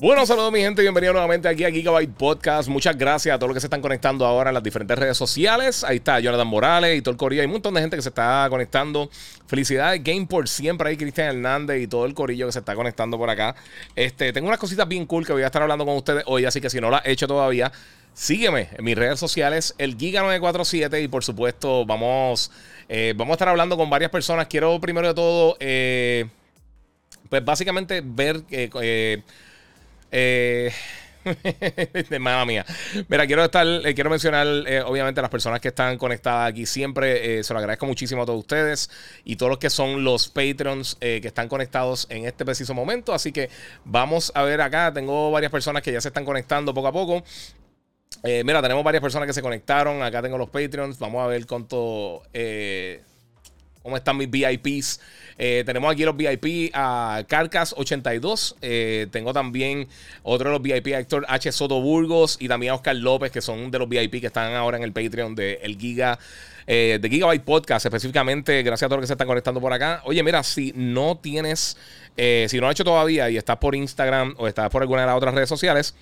Bueno, saludos mi gente, bienvenido nuevamente aquí a Gigabyte Podcast. Muchas gracias a todos los que se están conectando ahora en las diferentes redes sociales. Ahí está Jonathan Morales y todo el corillo. Hay un montón de gente que se está conectando. Felicidades, Game por siempre. Ahí Cristian Hernández y todo el corillo que se está conectando por acá. Este, tengo unas cositas bien cool que voy a estar hablando con ustedes hoy, así que si no lo has hecho todavía, sígueme en mis redes sociales, el Giga947 y por supuesto vamos, eh, vamos a estar hablando con varias personas. Quiero primero de todo... Eh, pues básicamente ver. Eh, eh, Mamma mía. Mira, quiero estar, eh, quiero mencionar, eh, obviamente, a las personas que están conectadas aquí siempre. Eh, se lo agradezco muchísimo a todos ustedes y todos los que son los Patreons que están conectados en este preciso momento. Así que vamos a ver acá. Tengo varias personas que ya se están conectando poco a poco. mira, tenemos varias personas que se conectaron. Acá tengo los Patreons. Vamos a ver cuánto. ¿Cómo están mis VIPs? Eh, tenemos aquí los VIP a Carcas82. Eh, tengo también otro de los VIP a Héctor H. Soto Burgos y también a Oscar López, que son de los VIP que están ahora en el Patreon de El Giga. Eh, de Gigabyte Podcast, específicamente, gracias a todos los que se están conectando por acá. Oye, mira, si no tienes, si no lo has hecho todavía y estás por Instagram o estás por alguna de las otras redes sociales,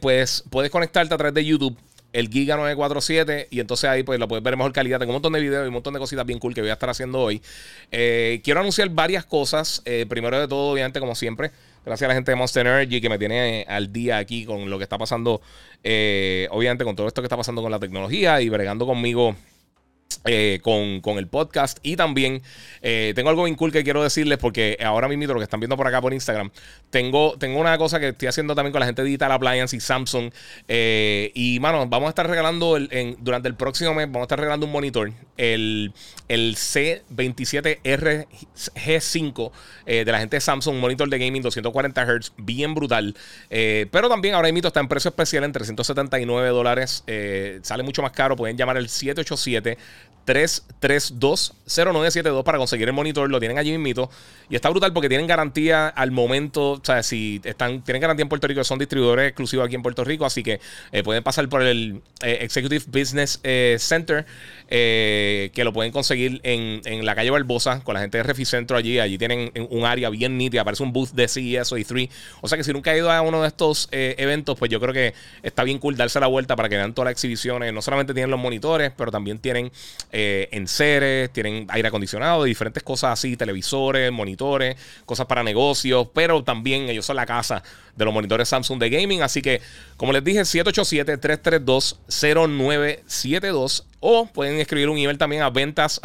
pues puedes conectarte a través de YouTube el Giga 947 y entonces ahí pues lo puedes ver mejor calidad. Tengo un montón de videos y un montón de cositas bien cool que voy a estar haciendo hoy. Eh, quiero anunciar varias cosas. Eh, primero de todo, obviamente, como siempre, gracias a la gente de Monster Energy que me tiene al día aquí con lo que está pasando, eh, obviamente con todo esto que está pasando con la tecnología y bregando conmigo eh, con, el podcast. Y también eh, tengo algo bien cool que quiero decirles porque ahora mismo lo que están viendo por acá por Instagram, tengo, tengo una cosa que estoy haciendo también con la gente de Digital Appliance y Samsung. Eh, y, mano, vamos a estar regalando durante el próximo mes, vamos a estar regalando un monitor, el, el C27RG5 de la gente de Samsung, un monitor de gaming 240 Hz, bien brutal. pero también ahora mismo está en precio especial en 379 dólares. sale mucho más caro, pueden llamar el 787. 332-0972 para conseguir el monitor. Lo tienen allí mismito. Y está brutal porque tienen garantía al momento. O sea, si están, tienen garantía en Puerto Rico, son distribuidores exclusivos aquí en Puerto Rico. Así que eh, pueden pasar por el eh, Executive Business eh, Center. que lo pueden conseguir en, en, la calle Barbosa con la gente de Reficentro allí. Allí tienen un área bien nítida. Parece un booth de CES o E3. O sea que si nunca ha ido a uno de estos eventos, pues yo creo que está bien cool darse la vuelta para que vean todas las exhibiciones. No solamente tienen los monitores, pero también tienen en seres, tienen aire acondicionado, diferentes cosas así, televisores, monitores, cosas para negocios, pero también ellos son la casa de los monitores Samsung de gaming. Así que, como les dije, 787-332-0972 o pueden escribir un email también a ventas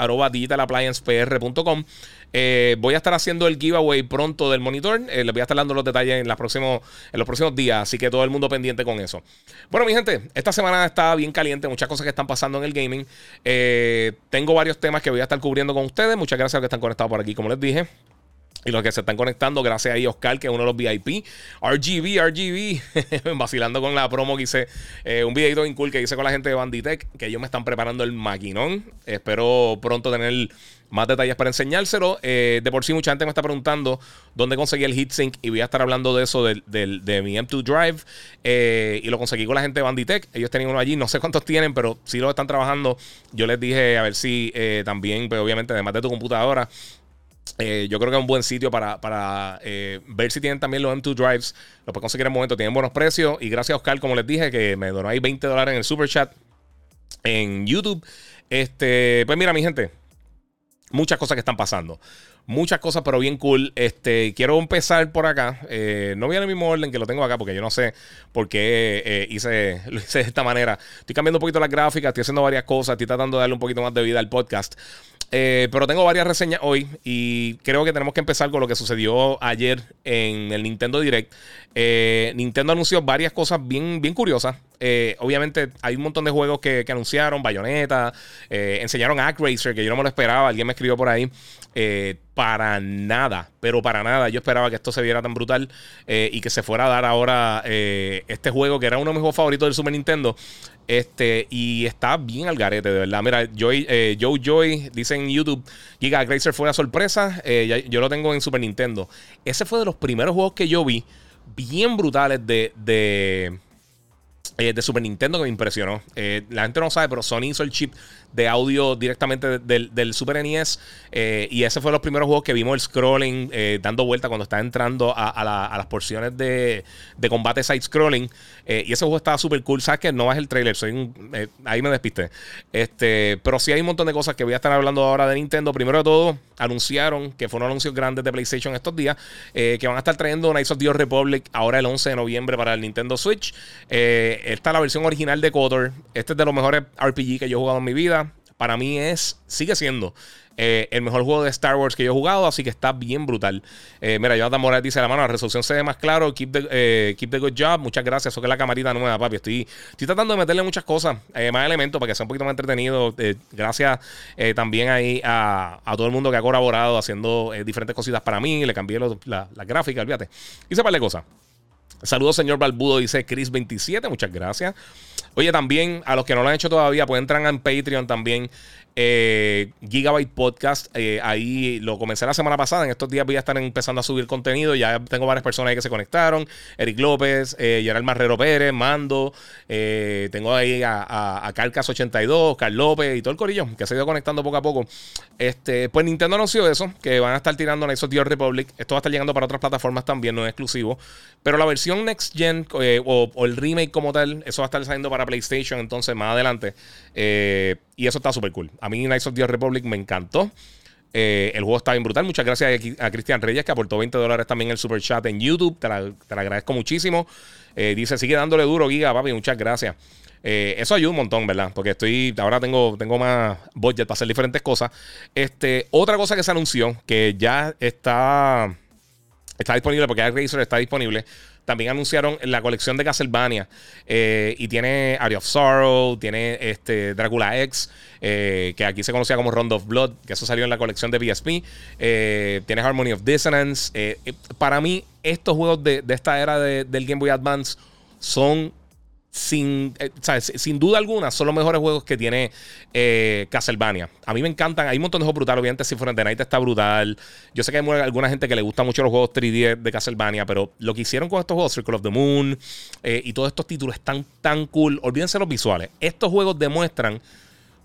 eh, voy a estar haciendo el giveaway pronto del monitor. Eh, les voy a estar dando los detalles en, los próximos días. Así que todo el mundo pendiente con eso. Bueno, mi gente, esta semana está bien caliente. Muchas cosas que están pasando en el gaming. Eh, tengo varios temas que voy a estar cubriendo con ustedes. Muchas gracias a los que están conectados por aquí, como les dije. Y los que se están conectando, gracias a Oscar, que es uno de los VIP. RGB, RGB. Vacilando con la promo que hice. un videito bien cool que hice con la gente de Banditech. Que ellos me están preparando el maquinón. Espero pronto tener más detalles para enseñárselo. Eh, de por sí, mucha gente me está preguntando dónde conseguí el heatsink y voy a estar hablando de eso de, mi M2 Drive. Eh, y lo conseguí con la gente de Banditech. Ellos tenían uno allí, no sé cuántos tienen, pero si lo están trabajando. Yo les dije a ver si eh, también, pues obviamente, además de tu computadora. yo creo que es un buen sitio para, para ver si tienen también los M2 Drives. Lo pueden conseguir en el momento. Tienen buenos precios. Y gracias a Oscar, como les dije, que me donó ahí 20 dólares en el super chat en YouTube. Este, pues mira, mi gente, muchas cosas que están pasando. Muchas cosas, pero bien cool. Este, quiero empezar por acá. Eh, no voy en el mismo orden que lo tengo acá, porque yo no sé por qué eh, hice, lo hice de esta manera. Estoy cambiando un poquito las gráficas, estoy haciendo varias cosas, estoy tratando de darle un poquito más de vida al podcast. Eh, pero tengo varias reseñas hoy y creo que tenemos que empezar con lo que sucedió ayer en el Nintendo Direct. Nintendo anunció varias cosas bien, bien curiosas. obviamente hay un montón de juegos que, anunciaron, Bayonetta, enseñaron ActRacer, que yo no me lo esperaba, alguien me escribió por ahí para nada, pero para nada. Yo esperaba que esto se viera tan brutal eh, y que se fuera a dar ahora eh, este juego que era uno de mis juegos favoritos del Super Nintendo. Este, y está bien al garete, de verdad. Mira, Joy, eh, Joe Joy dice en YouTube: Giga Grazer fue una sorpresa. yo lo tengo en Super Nintendo. Ese fue de los primeros juegos que yo vi, bien brutales de, de, de Super Nintendo que me impresionó. la gente no sabe, pero Sony hizo el chip de audio directamente del, Super NES. Eh, y ese fue los primeros juegos que vimos el scrolling eh, dando vuelta cuando está entrando a, las porciones de, combate side-scrolling. Eh, y ese juego estaba súper cool. Sabes que no es el trailer, soy ahí me despisté. Este, pero sí hay un montón de cosas que voy a estar hablando ahora de Nintendo. Primero de todo, anunciaron que fueron anuncios grandes de PlayStation estos días, que van a estar trayendo Knights of the Republic ahora el 11 de noviembre para el Nintendo Switch. Esta es la versión original de KOTOR. Este es de los mejores RPG que yo he jugado en mi vida para mí es, sigue siendo eh, el mejor juego de Star Wars que yo he jugado, así que está bien brutal. Eh, mira, Jonathan Morales dice la mano, la resolución se ve más claro, keep the, eh, keep the good job, muchas gracias, eso que es la camarita nueva, papi. Estoy, tratando de meterle muchas cosas, más elementos para que sea un poquito más entretenido. gracias también ahí a, todo el mundo que ha colaborado haciendo diferentes cositas para mí, le cambié la, la gráfica, olvídate. Hice un par de cosas. Saludos, señor Balbudo, dice Chris27, muchas gracias. Oye, también a los que no lo han hecho todavía, pueden entrar en Patreon también. Eh, Gigabyte Podcast. Eh, ahí lo comencé la semana pasada. En estos días voy a estar empezando a subir contenido. Ya tengo varias personas ahí que se conectaron. Eric López, eh, Gerald Marrero Pérez, Mando. Eh, tengo ahí a, a, Carcas82, Carl López y todo el corillo que se ha ido conectando poco a poco. Este, pues Nintendo anunció eso, que van a estar tirando Knights of Republic. Esto va a estar llegando para otras plataformas también, no es exclusivo. Pero la versión Next Gen o, o, el remake como tal, eso va a estar saliendo para PlayStation entonces más adelante. y eso está súper cool. A mí Knights of the Republic me encantó. Eh, el juego está bien brutal. Muchas gracias a, Cristian Reyes que aportó 20 dólares también en el super chat en YouTube. Te lo agradezco muchísimo. Eh, dice, sigue dándole duro, Giga, papi. Muchas gracias. Eh, eso ayuda un montón, ¿verdad? Porque estoy, ahora tengo, tengo más budget para hacer diferentes cosas. Este, otra cosa que se anunció, que ya está, está disponible, porque Razer está disponible, también anunciaron la colección de Castlevania. Eh, y tiene Area of Sorrow, tiene este Drácula X, eh, que aquí se conocía como Round of Blood, que eso salió en la colección de PSP. Eh, tiene Harmony of Dissonance. para mí, estos juegos de, esta era del Game Boy Advance son sin, eh, sin duda alguna, son los mejores juegos que tiene eh, Castlevania. A mí me encantan. Hay un montón de juegos brutales. Obviamente, Symphony of the Night está brutal. Yo sé que hay alguna gente que le gusta mucho los juegos 3D de Castlevania, pero lo que hicieron con estos juegos, Circle of the Moon eh, y todos estos títulos están tan cool. Olvídense los visuales. Estos juegos demuestran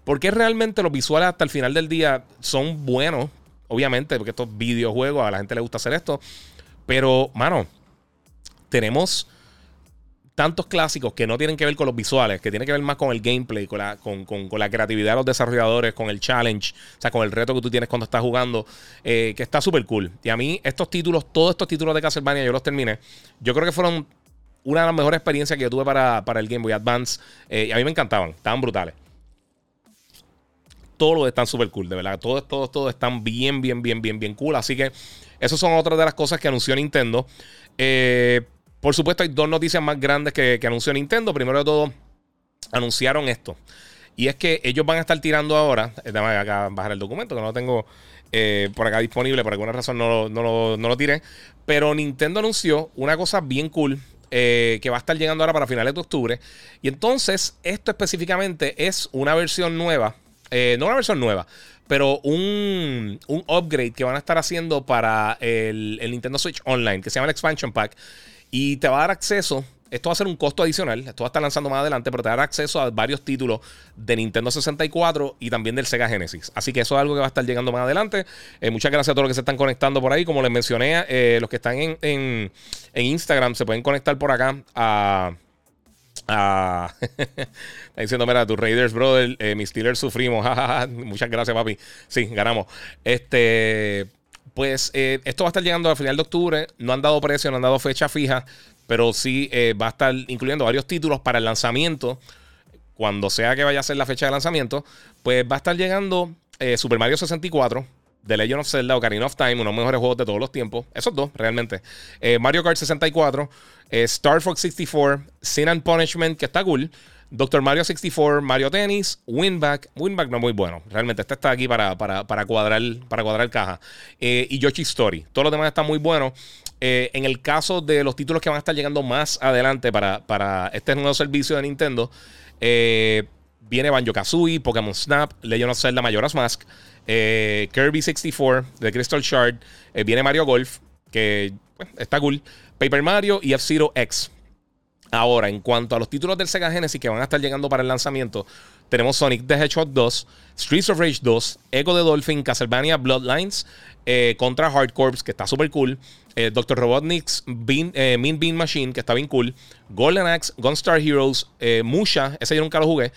por qué realmente los visuales hasta el final del día son buenos. Obviamente, porque estos videojuegos a la gente le gusta hacer esto. Pero, mano, tenemos tantos clásicos que no tienen que ver con los visuales, que tienen que ver más con el gameplay, con la, con, la creatividad de los desarrolladores, con el challenge, o sea, con el reto que tú tienes cuando estás jugando, eh, que está súper cool. Y a mí estos títulos, todos estos títulos de Castlevania, yo los terminé. Yo creo que fueron una de las mejores experiencias que yo tuve para, el Game Boy Advance. Eh, y a mí me encantaban, estaban brutales. Todos están súper cool, de verdad. Todos, todos, todos están bien, bien, bien, bien, bien cool. Así que esas son otras de las cosas que anunció Nintendo. Eh, por supuesto, hay dos noticias más grandes que, anunció Nintendo. Primero de todo, anunciaron esto. Y es que ellos van a estar tirando ahora. Eh, déjame acá bajar el documento, que no lo tengo eh, por acá disponible. Por alguna razón no, lo tiré. Pero Nintendo anunció una cosa bien cool. Eh, que va a estar llegando ahora para finales de octubre. Y entonces, esto específicamente es una versión nueva. no una versión nueva, pero un, upgrade que van a estar haciendo para el, el Nintendo Switch Online, que se llama el Expansion Pack. Y te va a dar acceso. Esto va a ser un costo adicional. Esto va a estar lanzando más adelante, pero te va a dar acceso a varios títulos de Nintendo 64 y también del Sega Genesis. Así que eso es algo que va a estar llegando más adelante. Eh, muchas gracias a todos los que se están conectando por ahí. Como les mencioné, eh, los que están en, en, Instagram se pueden conectar por acá a. está diciendo, mira, tus Raiders, brother, eh, mis Steelers sufrimos. Muchas gracias, papi. Sí, ganamos. Este. Pues eh, esto va a estar llegando al final de octubre. No han dado precio, no han dado fecha fija, pero sí eh, va a estar incluyendo varios títulos para el lanzamiento. Cuando sea que vaya a ser la fecha de lanzamiento, pues va a estar llegando eh, Super Mario 64, The Legend of Zelda, Ocarina of Time, uno de los mejores juegos de todos los tiempos. Esos dos, realmente. Mario Kart 64, Star Fox 64, Sin and Punishment, que está cool. Doctor Mario 64, Mario Tennis, Winback. Winback no es muy bueno. Realmente este está aquí para, para, cuadrar, para cuadrar caja. Eh, y Yoshi Story. Todos los demás están muy buenos. Eh, en el caso de los títulos que van a estar llegando más adelante para, para este nuevo servicio de Nintendo, eh, viene Banjo Kazooie, Pokémon Snap, Legend of Zelda Majora's Mask, Kirby 64 de Crystal Shard, viene Mario Golf, que está cool, Paper Mario y F-Zero X. Ahora, en cuanto a los títulos del Sega Genesis que van a estar llegando para el lanzamiento, tenemos Sonic the Hedgehog 2, Streets of Rage 2, Echo the Dolphin, Castlevania Bloodlines, eh, Contra Hard Corps, que está súper cool, eh, Dr. Robotnik's Bean, eh, Mean Bean Machine, que está bien cool, Golden Axe, Gunstar Heroes, Musha, ese yo nunca lo jugué,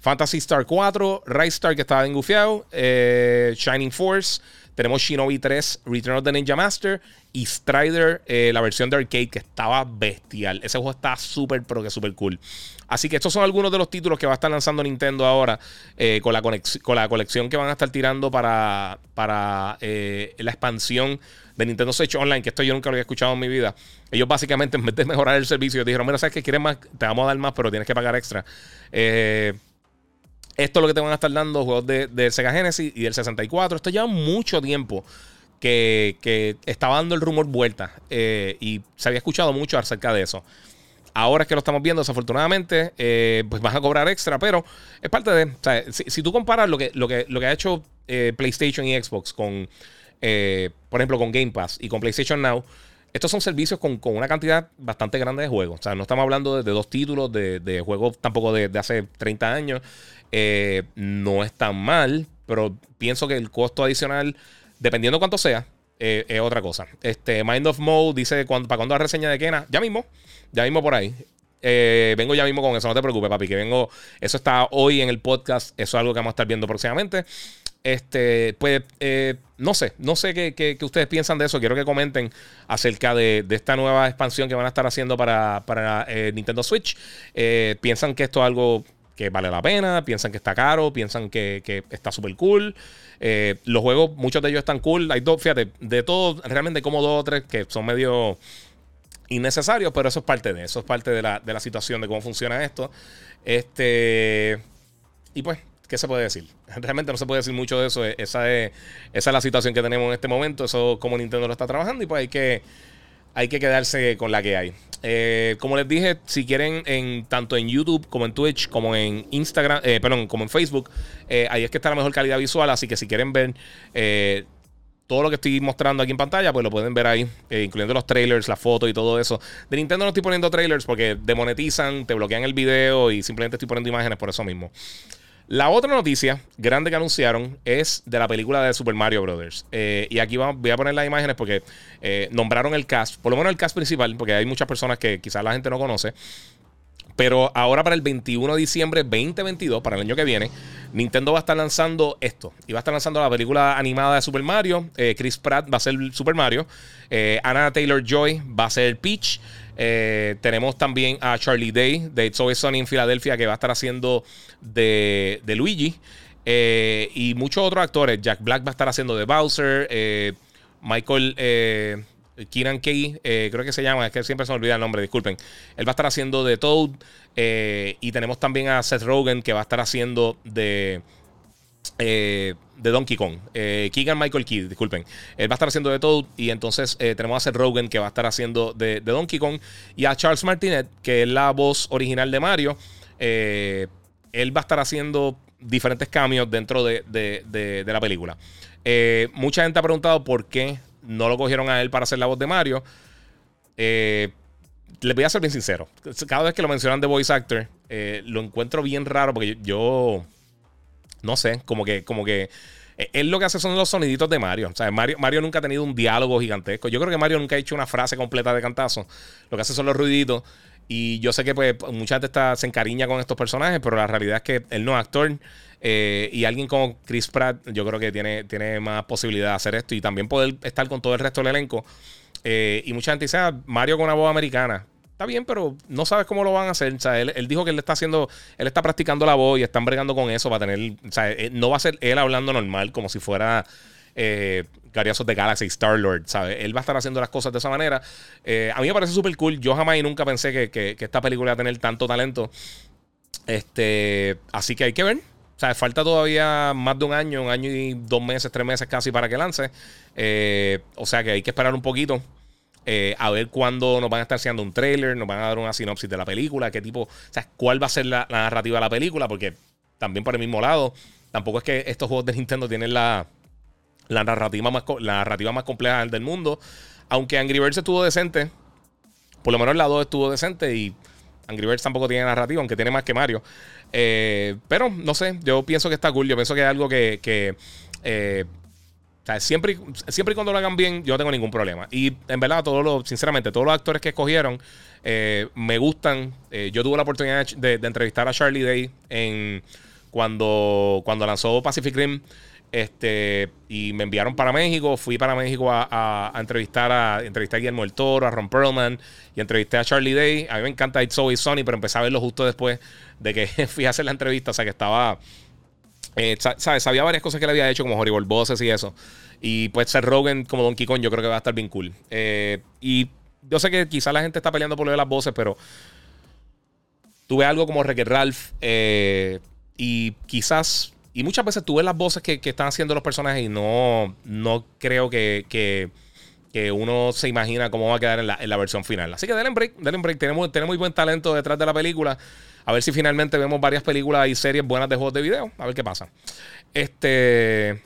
Fantasy Star 4, Rise Star, que estaba bien gufiado, Shining Force, tenemos Shinobi 3, Return of the Ninja Master y Strider, eh, la versión de arcade que estaba bestial. Ese juego está súper, pero que súper cool. Así que estos son algunos de los títulos que va a estar lanzando Nintendo ahora eh, con, la con, la colección que van a estar tirando para, para eh, la expansión de Nintendo Switch Online, que esto yo nunca lo había escuchado en mi vida. Ellos básicamente en vez de mejorar el servicio dijeron, mira, ¿sabes que quieres más? Te vamos a dar más, pero tienes que pagar extra. Eh, esto es lo que te van a estar dando juegos de, Sega Genesis y del 64. Esto lleva mucho tiempo que, estaba dando el rumor vuelta eh, y se había escuchado mucho acerca de eso. Ahora es que lo estamos viendo, desafortunadamente, eh, pues vas a cobrar extra, pero es parte de. Sea, si, tú comparas lo que, lo que, lo que ha hecho eh, PlayStation y Xbox con, por ejemplo, con Game Pass y con PlayStation Now, estos son servicios con, una cantidad bastante grande de juegos. O sea, no estamos hablando de, dos títulos de, juegos tampoco de, de, hace 30 años. Eh, no es tan mal, pero pienso que el costo adicional, dependiendo cuánto sea, eh, es otra cosa. Este, Mind of Mode dice para cuando la reseña de Kena, ya mismo, ya mismo por ahí. Eh, vengo ya mismo con eso, no te preocupes, papi, que vengo. Eso está hoy en el podcast, eso es algo que vamos a estar viendo próximamente. Este, pues, no sé, no sé qué, ustedes piensan de eso. Quiero que comenten acerca de, esta nueva expansión que van a estar haciendo para, para Nintendo Switch. ¿Piensan que esto es algo que vale la pena, piensan que está caro, piensan que, está súper cool. Eh, los juegos, muchos de ellos están cool. Hay dos, fíjate, de todo, realmente como dos o tres que son medio innecesarios, pero eso es parte de eso, es parte de la, situación de cómo funciona esto. Este. Y pues, ¿qué se puede decir? Realmente no se puede decir mucho de eso. Esa es, esa es la situación que tenemos en este momento. Eso como Nintendo lo está trabajando y pues hay que hay que quedarse con la que hay. Eh, como les dije, si quieren, en, tanto en YouTube como en Twitch, como en Instagram, eh, perdón, como en Facebook, eh, ahí es que está la mejor calidad visual. Así que si quieren ver todo lo que estoy mostrando aquí en pantalla, pues lo pueden ver ahí, incluyendo los trailers, las fotos y todo eso. De Nintendo no estoy poniendo trailers porque demonetizan, te bloquean el video y simplemente estoy poniendo imágenes por eso mismo. La otra noticia grande que anunciaron es de la película de Super Mario Brothers. Eh, y aquí voy a poner las imágenes porque eh, nombraron el cast, por lo menos el cast principal, porque hay muchas personas que quizás la gente no conoce. Pero ahora para el 21 de diciembre 2022, para el año que viene, Nintendo va a estar lanzando esto. Y va a estar lanzando la película animada de Super Mario. Eh, Chris Pratt va a ser Super Mario. Anna Taylor Joy va a ser Peach. Eh, tenemos también a Charlie Day de It's Always Sunny en Filadelfia que va a estar haciendo de, Luigi. Eh, y muchos otros actores. Jack Black va a estar haciendo de Bowser. Eh, Michael Keenan Key, creo que se llama, es que siempre se me olvida el nombre, disculpen. Él va a estar haciendo de Toad. y tenemos también a Seth Rogen que va a estar haciendo de eh, de Donkey Kong. Eh, Keegan Michael Key, disculpen. Él va a estar haciendo de todo. Y entonces eh, tenemos a Seth Rogen que va a estar haciendo de, Donkey Kong. Y a Charles Martinet, que es la voz original de Mario. él va a estar haciendo diferentes cambios dentro de, la película. mucha gente ha preguntado por qué no lo cogieron a él para hacer la voz de Mario. les voy a ser bien sincero. Cada vez que lo mencionan de voice actor, lo encuentro bien raro porque yo no sé, como que, como que eh, él lo que hace son los soniditos de Mario. O sea, Mario, Mario nunca ha tenido un diálogo gigantesco. Yo creo que Mario nunca ha hecho una frase completa de cantazo. Lo que hace son los ruiditos. Y yo sé que pues mucha gente está, se encariña con estos personajes, pero la realidad es que él no es actor. Eh, y alguien como Chris Pratt, yo creo que tiene, tiene más posibilidad de hacer esto y también poder estar con todo el resto del elenco. Eh, y mucha gente dice, ah, Mario con una voz americana está bien, pero no sabes cómo lo van a hacer. O sea, él, dijo que él está haciendo, él está practicando la voz y están bregando con eso para tener, o sea, eh, no va a ser él hablando normal como si fuera eh, de Galaxy, Star Lord, ¿sabes? Él va a estar haciendo las cosas de esa manera. Eh, a mí me parece súper cool. Yo jamás y nunca pensé que, esta película iba a tener tanto talento. Este, así que hay que ver. O sea, falta todavía más de un año, un año y dos meses, tres meses casi para que lance. Eh, o sea que hay que esperar un poquito. Eh, a ver cuándo nos van a estar haciendo un trailer, nos van a dar una sinopsis de la película, qué tipo, o cuál va a ser la, narrativa de la película, porque también por el mismo lado, tampoco es que estos juegos de Nintendo tienen la, la, narrativa, más, la narrativa más compleja del mundo. Aunque Angry Birds estuvo decente, por lo menos la 2 estuvo decente y Angry Birds tampoco tiene narrativa, aunque tiene más que Mario. Eh, pero no sé, yo pienso que está cool. Yo pienso que es algo que. Eh, siempre, siempre y cuando lo hagan bien, yo no tengo ningún problema. Y en verdad, todos los, sinceramente, todos los actores que escogieron eh, me gustan. yo tuve la oportunidad de, entrevistar a Charlie Day en, cuando, cuando lanzó Pacific Rim. Este, y me enviaron para México. Fui para México a, entrevistar a, entrevisté a Guillermo del Toro, a Ron Perlman y entrevisté a Charlie Day. A mí me encanta It's Always Sony, pero empecé a verlo justo después de que fui a hacer la entrevista. O sea que estaba. Eh. Sabía varias cosas que le había hecho, como Horrible Bosses y eso. Y pues ser Rogan como Donkey Kong, yo creo que va a estar bien cool. Eh, y yo sé que quizás la gente está peleando por lo de las voces, pero tuve algo como Wreck Ralph. Eh, y quizás y muchas veces tú ves las voces que, están haciendo los personajes y no, no creo que, uno se imagina cómo va a quedar en la, versión final. Así que denle break, denle break. Tenemos muy buen talento detrás de la película. A ver si finalmente vemos varias películas y series buenas de juegos de video. A ver qué pasa. Este.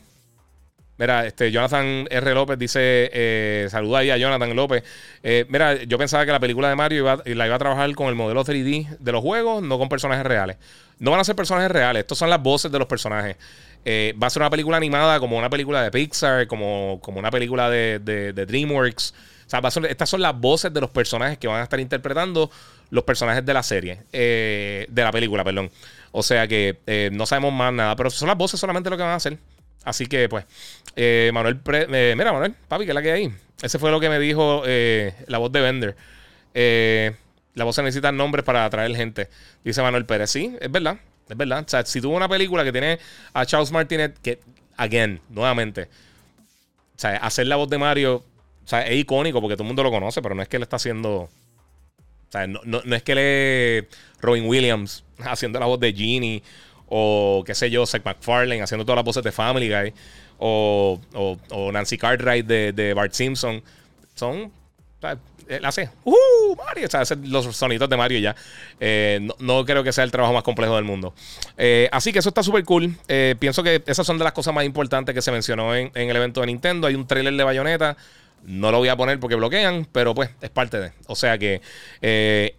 Mira, este Jonathan R. López dice: eh, Saluda ahí a Jonathan López. Eh, mira, yo pensaba que la película de Mario la iba a trabajar con el modelo 3D de los juegos, no con personajes reales. No van a ser personajes reales, estos son las voces de los personajes. Eh, va a ser una película animada como una película de Pixar, como, como una película de, DreamWorks. O sea, estas son las voces de los personajes que van a estar interpretando los personajes de la serie, eh, de la película, perdón. O sea que eh, no sabemos más nada, pero son las voces solamente lo que van a hacer. Así que, pues, Manuel, mira, Manuel, papi, ¿qué es la que hay ahí? Ese fue lo que me dijo la voz de Bender. Eh, la voz necesita nombres para atraer gente. Dice Manuel Pérez. Sí, es verdad. Es verdad. O sea, si tuvo una película que tiene a Charles Martinet, que, again, nuevamente, o sea, hacer la voz de Mario, o sea, es icónico porque todo el mundo lo conoce, pero no es que le está haciendo. O sea, no, es que le Robin Williams haciendo la voz de Genie, o qué sé yo, Seth MacFarlane haciendo todas las voces de Family Guy, o, Nancy Cartwright de, de Bart Simpson. Son eh, la hace, ¡Uh! Mario, o sea, hace los sonidos de Mario ya. Eh, no, creo que sea el trabajo más complejo del mundo. Eh, así que eso está súper cool. pienso que esas son de las cosas más importantes que se mencionó en, el evento de Nintendo. Hay un trailer de Bayonetta. No lo voy a poner porque bloquean, pero pues es parte de. O sea que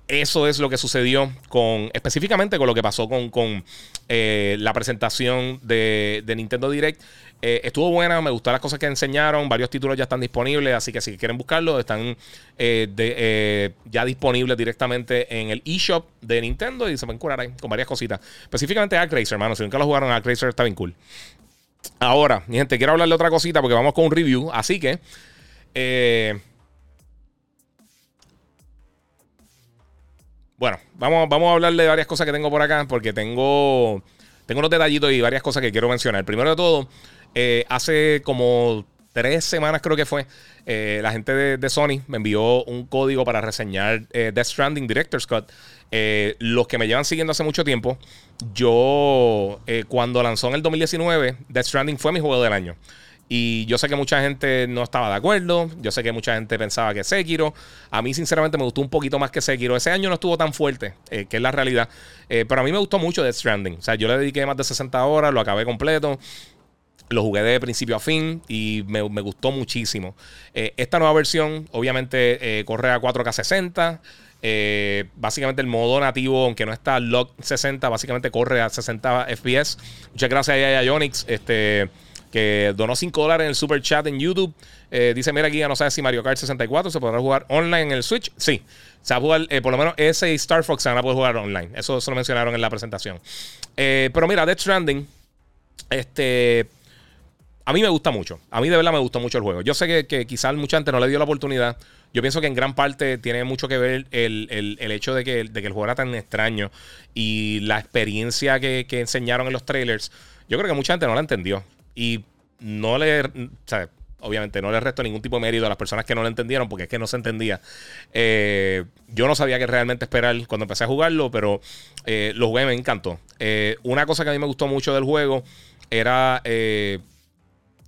eso es lo que sucedió con. Específicamente con lo que pasó con, con la presentación de, de Nintendo Direct. Eh, estuvo buena, me gustaron las cosas que enseñaron. Varios títulos ya están disponibles, así que si quieren buscarlo, están eh, eh, ya disponibles directamente en el eShop de Nintendo y se pueden curar ahí con varias cositas. Específicamente Actracer, hermano. Si nunca lo jugaron, Actracer está bien cool. Ahora, mi gente, quiero hablarle otra cosita porque vamos con un review. Así que. Bueno, vamos, vamos a hablarle de varias cosas que tengo por acá porque tengo. Tengo unos detallitos y varias cosas que quiero mencionar. Primero de todo, eh, hace como tres semanas creo que fue, eh, la gente de, Sony me envió un código para reseñar eh, Death Stranding Director's Cut. los que me llevan siguiendo hace mucho tiempo, yo cuando lanzó en el 2019, Death Stranding fue mi juego del año. Y yo sé que mucha gente no estaba de acuerdo. Yo sé que mucha gente pensaba que Sekiro. A mí, sinceramente, me gustó un poquito más que Sekiro. Ese año no estuvo tan fuerte, que es la realidad. pero a mí me gustó mucho Death Stranding. O sea, yo le dediqué más de 60 horas, lo acabé completo. Lo jugué de principio a fin y me, gustó muchísimo. Eh, esta nueva versión, obviamente, eh, corre a 4K 60. Eh, básicamente el modo nativo, aunque no está lock 60, básicamente corre a 60 FPS. Muchas gracias a Ionix, este, que donó 5 dólares en el super chat en YouTube. dice, mira aquí, ya no sabes si Mario Kart 64 se podrá jugar online en el Switch. Sí, se va a jugar, por lo menos ese y Star Fox se van a poder jugar online. Eso, eso lo mencionaron en la presentación. pero mira, Death Stranding, este a mí me gusta mucho. A mí de verdad me gustó mucho el juego. Yo sé que, que quizás mucha gente no le dio la oportunidad. Yo pienso que en gran parte tiene mucho que ver el, hecho de que, de que, el juego era tan extraño y la experiencia que, enseñaron en los trailers. Yo creo que mucha gente no la entendió. Y no le. Obviamente no le resto ningún tipo de mérito a las personas que no lo entendieron, porque es que no se entendía. Eh, yo no sabía qué realmente esperar cuando empecé a jugarlo, pero eh, lo jugué, me encantó. una cosa que a mí me gustó mucho del juego era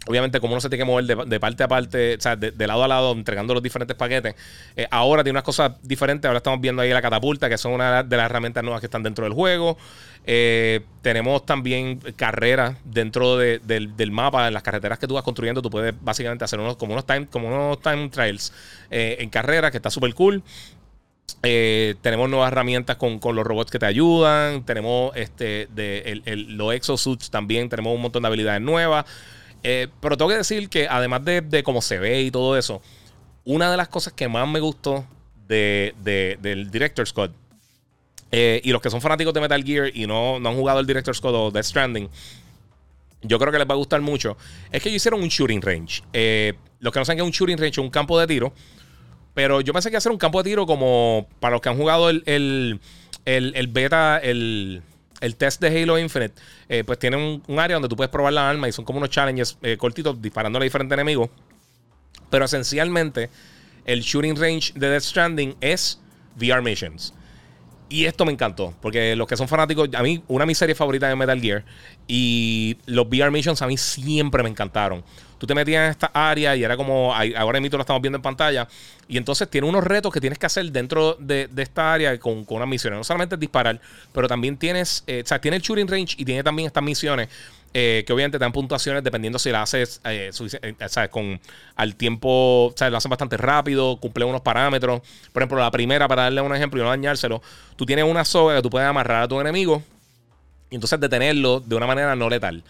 Obviamente, como uno se tiene que mover de, parte a parte, o sea, de, lado a lado, entregando los diferentes paquetes. Eh, ahora tiene unas cosas diferentes. Ahora estamos viendo ahí la catapulta, que son una de las herramientas nuevas que están dentro del juego. Eh, tenemos también carreras dentro del, mapa, en las carreteras que tú vas construyendo. Tú puedes básicamente hacer unos, como, unos time, como unos time trials eh, en carreras, que está súper cool. tenemos nuevas herramientas con, los robots que te ayudan. Tenemos este, de, los exosuits también. Tenemos un montón de habilidades nuevas. Eh, pero tengo que decir que además de, cómo se ve y todo eso, una de las cosas que más me gustó de, del Director's Scott eh, y los que son fanáticos de Metal Gear y no, no han jugado el Director's Scott o Death Stranding, yo creo que les va a gustar mucho, es que ellos hicieron un shooting range. Eh, los que no saben que es un shooting range es un campo de tiro, pero yo pensé que hacer un campo de tiro como para los que han jugado el, el, el beta, el el test de Halo Infinite, eh, pues tiene un, área donde tú puedes probar la arma y son como unos challenges eh, cortitos disparando a diferentes enemigos. Pero esencialmente, el shooting range de Death Stranding es VR missions. Y esto me encantó, porque los que son fanáticos, a mí, una de mis series favoritas es Metal Gear, y los VR missions a mí siempre me encantaron tú te metías en esta área y era como, ahora mismo lo estamos viendo en pantalla, y entonces tiene unos retos que tienes que hacer dentro de, esta área con, con, unas misiones. No solamente disparar, pero también tienes, eh, o sea, tiene el shooting range y tiene también estas misiones. Eh, que obviamente te dan puntuaciones dependiendo si la haces eh, ¿sabes? con al tiempo, ¿sabes? lo hacen bastante rápido, cumple unos parámetros. Por ejemplo, la primera, para darle un ejemplo y no dañárselo, tú tienes una soga que tú puedes amarrar a tu enemigo y entonces detenerlo de una manera no letal.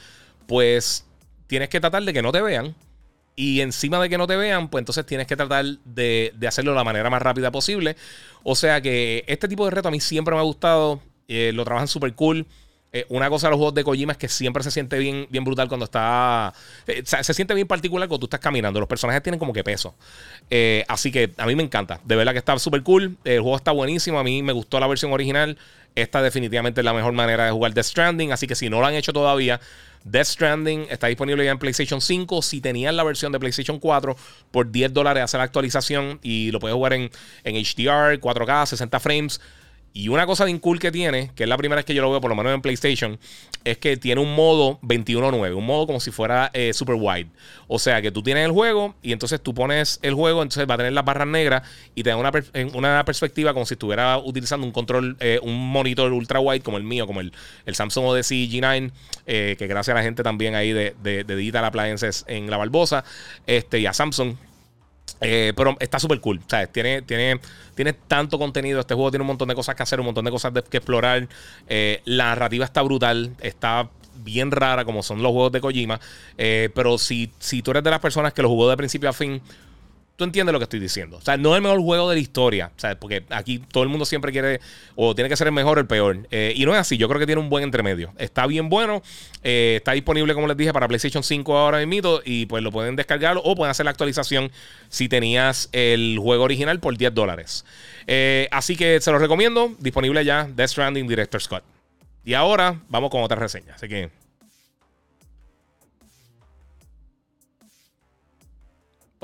Pues tienes que tratar de que no te vean. Y encima de que no te vean, pues entonces tienes que tratar de, hacerlo de la manera más rápida posible. O sea que este tipo de reto a mí siempre me ha gustado. Eh, lo trabajan súper cool. Eh, una cosa de los juegos de Kojima es que siempre se siente bien, bien brutal cuando está. Eh, se siente bien particular cuando tú estás caminando. Los personajes tienen como que peso. así que a mí me encanta. De verdad que está súper cool. El juego está buenísimo. A mí me gustó la versión original. Esta definitivamente es la mejor manera de jugar Death Stranding. Así que si no lo han hecho todavía, Death Stranding está disponible ya en PlayStation 5. Si tenían la versión de PlayStation 4, por 10 dólares hace la actualización y lo puedes jugar en, en HDR, 4K, 60 frames. Y una cosa bien cool que tiene, que es la primera vez que yo lo veo, por lo menos en PlayStation, es que tiene un modo 21.9, un modo como si fuera eh, super wide. O sea que tú tienes el juego y entonces tú pones el juego, entonces va a tener las barras negras y te da una, una perspectiva como si estuviera utilizando un control, eh, un monitor ultra wide como el mío, como el, el Samsung Odyssey G9, eh, que gracias a la gente también ahí de, de, de Digital Appliances en la Barbosa, este, y a Samsung eh, pero está súper cool. Tiene, tiene, tiene tanto contenido. Este juego tiene un montón de cosas que hacer, un montón de cosas que explorar. Eh, la narrativa está brutal. Está bien rara, como son los juegos de Kojima. Eh, pero si, si tú eres de las personas que lo jugó de principio a fin tú entiendes lo que estoy diciendo. O sea, no es el mejor juego de la historia. O sea, porque aquí todo el mundo siempre quiere o tiene que ser el mejor o el peor. Eh, y no es así. Yo creo que tiene un buen entremedio. Está bien bueno. Eh, está disponible, como les dije, para PlayStation 5 ahora mismo. Y pues lo pueden descargar o pueden hacer la actualización si tenías el juego original por 10 dólares. Eh, así que se los recomiendo. Disponible ya Death Stranding Director Scott. Y ahora vamos con otra reseña. Así que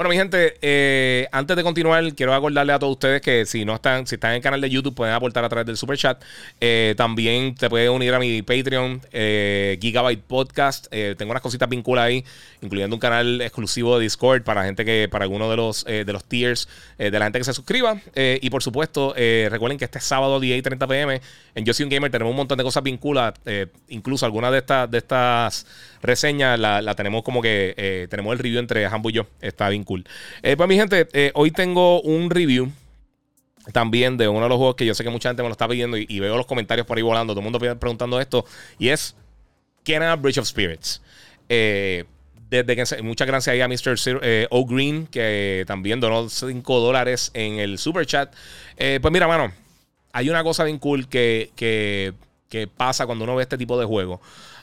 Bueno, mi gente, eh, antes de continuar, quiero acordarle a todos ustedes que si no están, si están en el canal de YouTube, pueden aportar a través del super chat. Eh, también te puedes unir a mi Patreon, eh, Gigabyte Podcast. tengo unas cositas vinculadas ahí, incluyendo un canal exclusivo de Discord para gente que, para alguno de los de los tiers, de la gente que se suscriba. y por supuesto, recuerden que este sábado 10 y 30 pm en Yo Soy un Gamer tenemos un montón de cosas vinculadas. incluso algunas de estas de estas reseñas la, tenemos como que tenemos el review entre Hambo y yo. Está bien eh, pues mi gente, eh, hoy tengo un review también de uno de los juegos que yo sé que mucha gente me lo está pidiendo y, veo los comentarios por ahí volando, todo el mundo preguntando esto, y es Kenna Bridge of Spirits. Eh, desde que muchas gracias ahí a Mr. O. Green, que también donó 5 dólares en el super chat. pues mira, mano, hay una cosa bien cool que, que, que pasa cuando uno ve este tipo de juegos.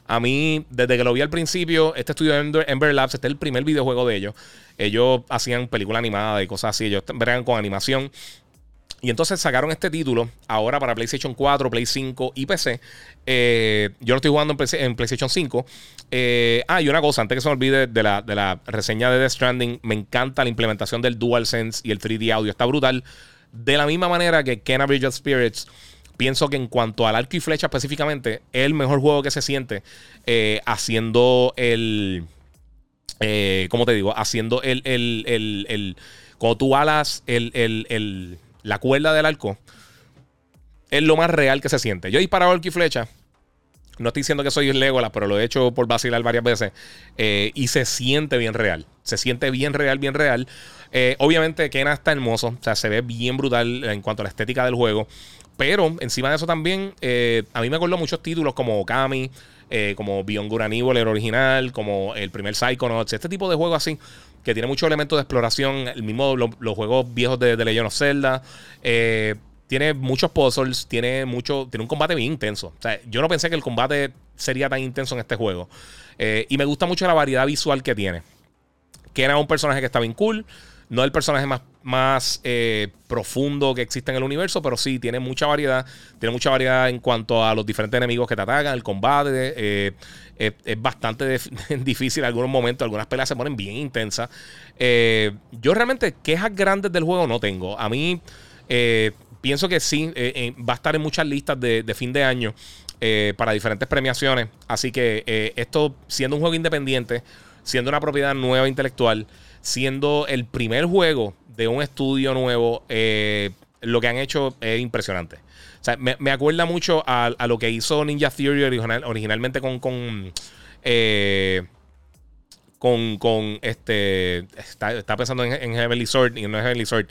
A mí, desde que lo vi al principio, este estudio de Ember Labs, este es el primer videojuego de ellos. Ellos hacían película animada y cosas así. Ellos bregan con animación. Y entonces sacaron este título ahora para PlayStation 4, Play 5 y PC. Eh, yo lo estoy jugando en, PlayStation 5. Eh, ah, y una cosa, antes que se me olvide de la, de la reseña de Death Stranding, me encanta la implementación del DualSense y el 3D audio. Está brutal. De la misma manera que Kenna Bridge of Spirits, pienso que en cuanto al arco y flecha específicamente, es el mejor juego que se siente eh, haciendo el. ¿Cómo te digo? Haciendo el. el, el, el cuando tú alas el, la cuerda del arco es lo más real que se siente. Yo he disparado arco y flecha. No estoy diciendo que soy Legolas, pero lo he hecho por vacilar varias veces. Eh, y se siente bien real. Se siente bien real, bien real. Eh, obviamente, Kena está hermoso. O sea, se ve bien brutal en cuanto a la estética del juego. Pero encima de eso también, eh, a mí me acuerdo muchos títulos como Okami, como Beyond Good el original, como el primer Psychonauts, este tipo de juegos así que tiene muchos elementos de exploración. El mismo, los juegos viejos de, de Legend of Zelda. Eh, tiene muchos puzzles, tiene mucho, tiene un combate bien intenso. O sea, yo no pensé que el combate sería tan intenso en este juego. Eh, y me gusta mucho la variedad visual que tiene. Que era un personaje que está bien cool. No el personaje más, más eh, profundo que existe en el universo, pero sí tiene mucha variedad. Tiene mucha variedad en cuanto a los diferentes enemigos que te atacan, el combate. Eh, es bastante difícil en algunos momentos. Algunas peleas se ponen bien intensas. Eh, yo realmente quejas grandes del juego no tengo. A mí pienso que sí, va a estar en muchas listas de, de fin de año para diferentes premiaciones. Así que esto, siendo un juego independiente, siendo una propiedad nueva intelectual siendo el primer juego de un estudio nuevo, eh, lo que han hecho es impresionante. O sea, me, acuerda mucho a, lo que hizo Ninja Theory originalmente con. con eh, con, con, este. Estaba pensando en, Heavenly Sword y no es Heavenly Sword.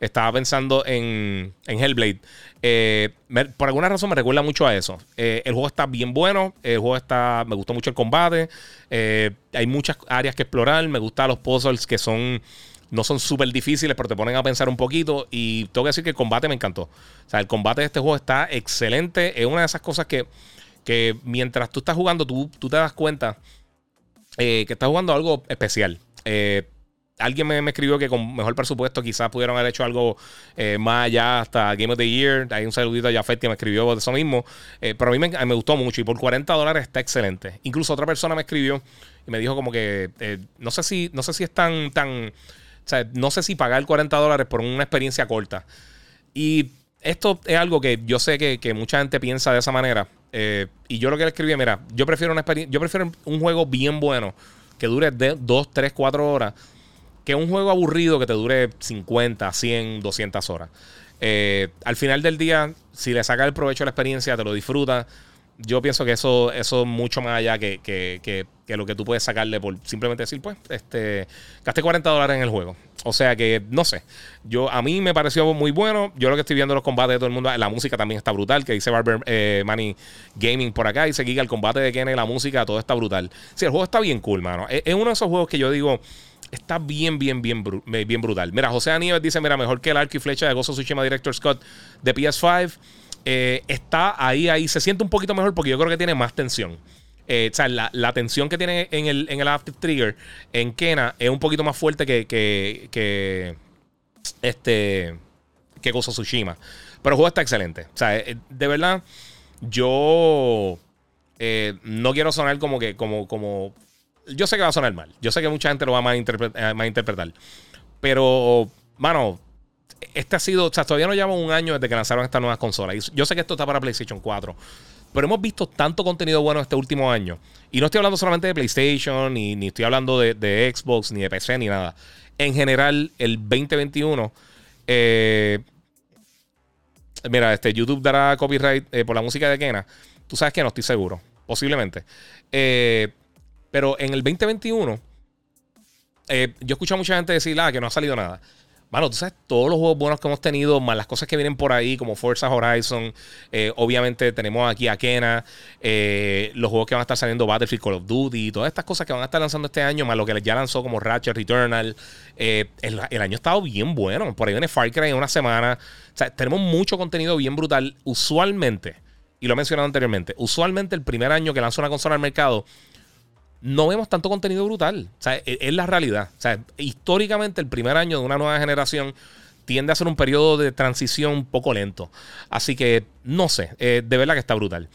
Estaba pensando en, en Hellblade. Eh, por alguna razón me recuerda mucho a eso. Eh, el juego está bien bueno. El juego está. Me gustó mucho el combate. Eh, hay muchas áreas que explorar. Me gustan los puzzles que son. No son súper difíciles, pero te ponen a pensar un poquito. Y tengo que decir que el combate me encantó. O sea, el combate de este juego está excelente. Es una de esas cosas que, que mientras tú estás jugando, tú, tú te das cuenta que estás jugando algo especial. Eh, alguien me, escribió que con mejor presupuesto quizás pudieron haber hecho algo eh, más allá hasta Game of the Year. Hay un saludito a Jafet que me escribió de eso mismo. Eh, pero a mí me, gustó mucho y por 40 dólares está excelente. Incluso otra persona me escribió y me dijo como que eh, no sé si no sé si es tan, tan o sea, no sé si pagar 40 dólares por una experiencia corta. Y esto es algo que yo sé que, mucha gente piensa de esa manera. Y yo lo que le escribí, mira, yo prefiero una yo prefiero un juego bien bueno que dure de 2, 3, 4 horas que un juego aburrido que te dure 50, 100, 200 horas. Eh, al final del día, si le sacas el provecho a la experiencia, te lo disfrutas. Yo pienso que eso, es mucho más allá que, lo que tú puedes sacarle por simplemente decir, pues, este, gasté 40 dólares en el juego. O sea que, no sé. Yo, a mí me pareció muy bueno. Yo lo que estoy viendo los combates de todo el mundo, la música también está brutal. Que dice Barber eh, Gaming por acá. Se Giga el combate de Kenny, la música, todo está brutal. Sí, el juego está bien cool, mano. es uno de esos juegos que yo digo está bien, bien, bien, bien brutal. Mira, José Aníbal dice: Mira, mejor que el arco y flecha de Gozo Tsushima Director Scott de PS5. Eh, está ahí, ahí. Se siente un poquito mejor porque yo creo que tiene más tensión. Eh, o sea, la, tensión que tiene en el, en el After Trigger en Kena es un poquito más fuerte que, que, este que Gozo Tsushima. Pero el juego está excelente. O sea, eh, de verdad, yo no quiero sonar como que como, como yo sé que va a sonar mal. Yo sé que mucha gente lo va a eh, malinterpretar. Pero, mano, este ha sido. O sea, todavía no llevamos un año desde que lanzaron estas nuevas consolas. yo sé que esto está para PlayStation 4. Pero hemos visto tanto contenido bueno este último año. Y no estoy hablando solamente de PlayStation, ni, ni estoy hablando de, Xbox, ni de PC, ni nada. En general, el 2021. Eh, mira, este YouTube dará copyright eh, por la música de Kena. Tú sabes que no estoy seguro. Posiblemente. Eh, pero en el 2021, eh, yo escucho a mucha gente decir, ah, que no ha salido nada. Mano, tú sabes todos los juegos buenos que hemos tenido, más las cosas que vienen por ahí, como Forza Horizon. Eh, obviamente tenemos aquí a Kena, eh, los juegos que van a estar saliendo Battlefield, Call of Duty, todas estas cosas que van a estar lanzando este año, más lo que ya lanzó como Ratchet Returnal. el, el, año ha estado bien bueno. Por ahí viene Far Cry en una semana. O sea, tenemos mucho contenido bien brutal. Usualmente, y lo he mencionado anteriormente, usualmente el primer año que lanza una consola al mercado no vemos tanto contenido brutal. O sea, e, es, la realidad. O sea, históricamente el primer año de una nueva generación tiende a ser un periodo de transición poco lento. Así que no sé, de verdad que está brutal.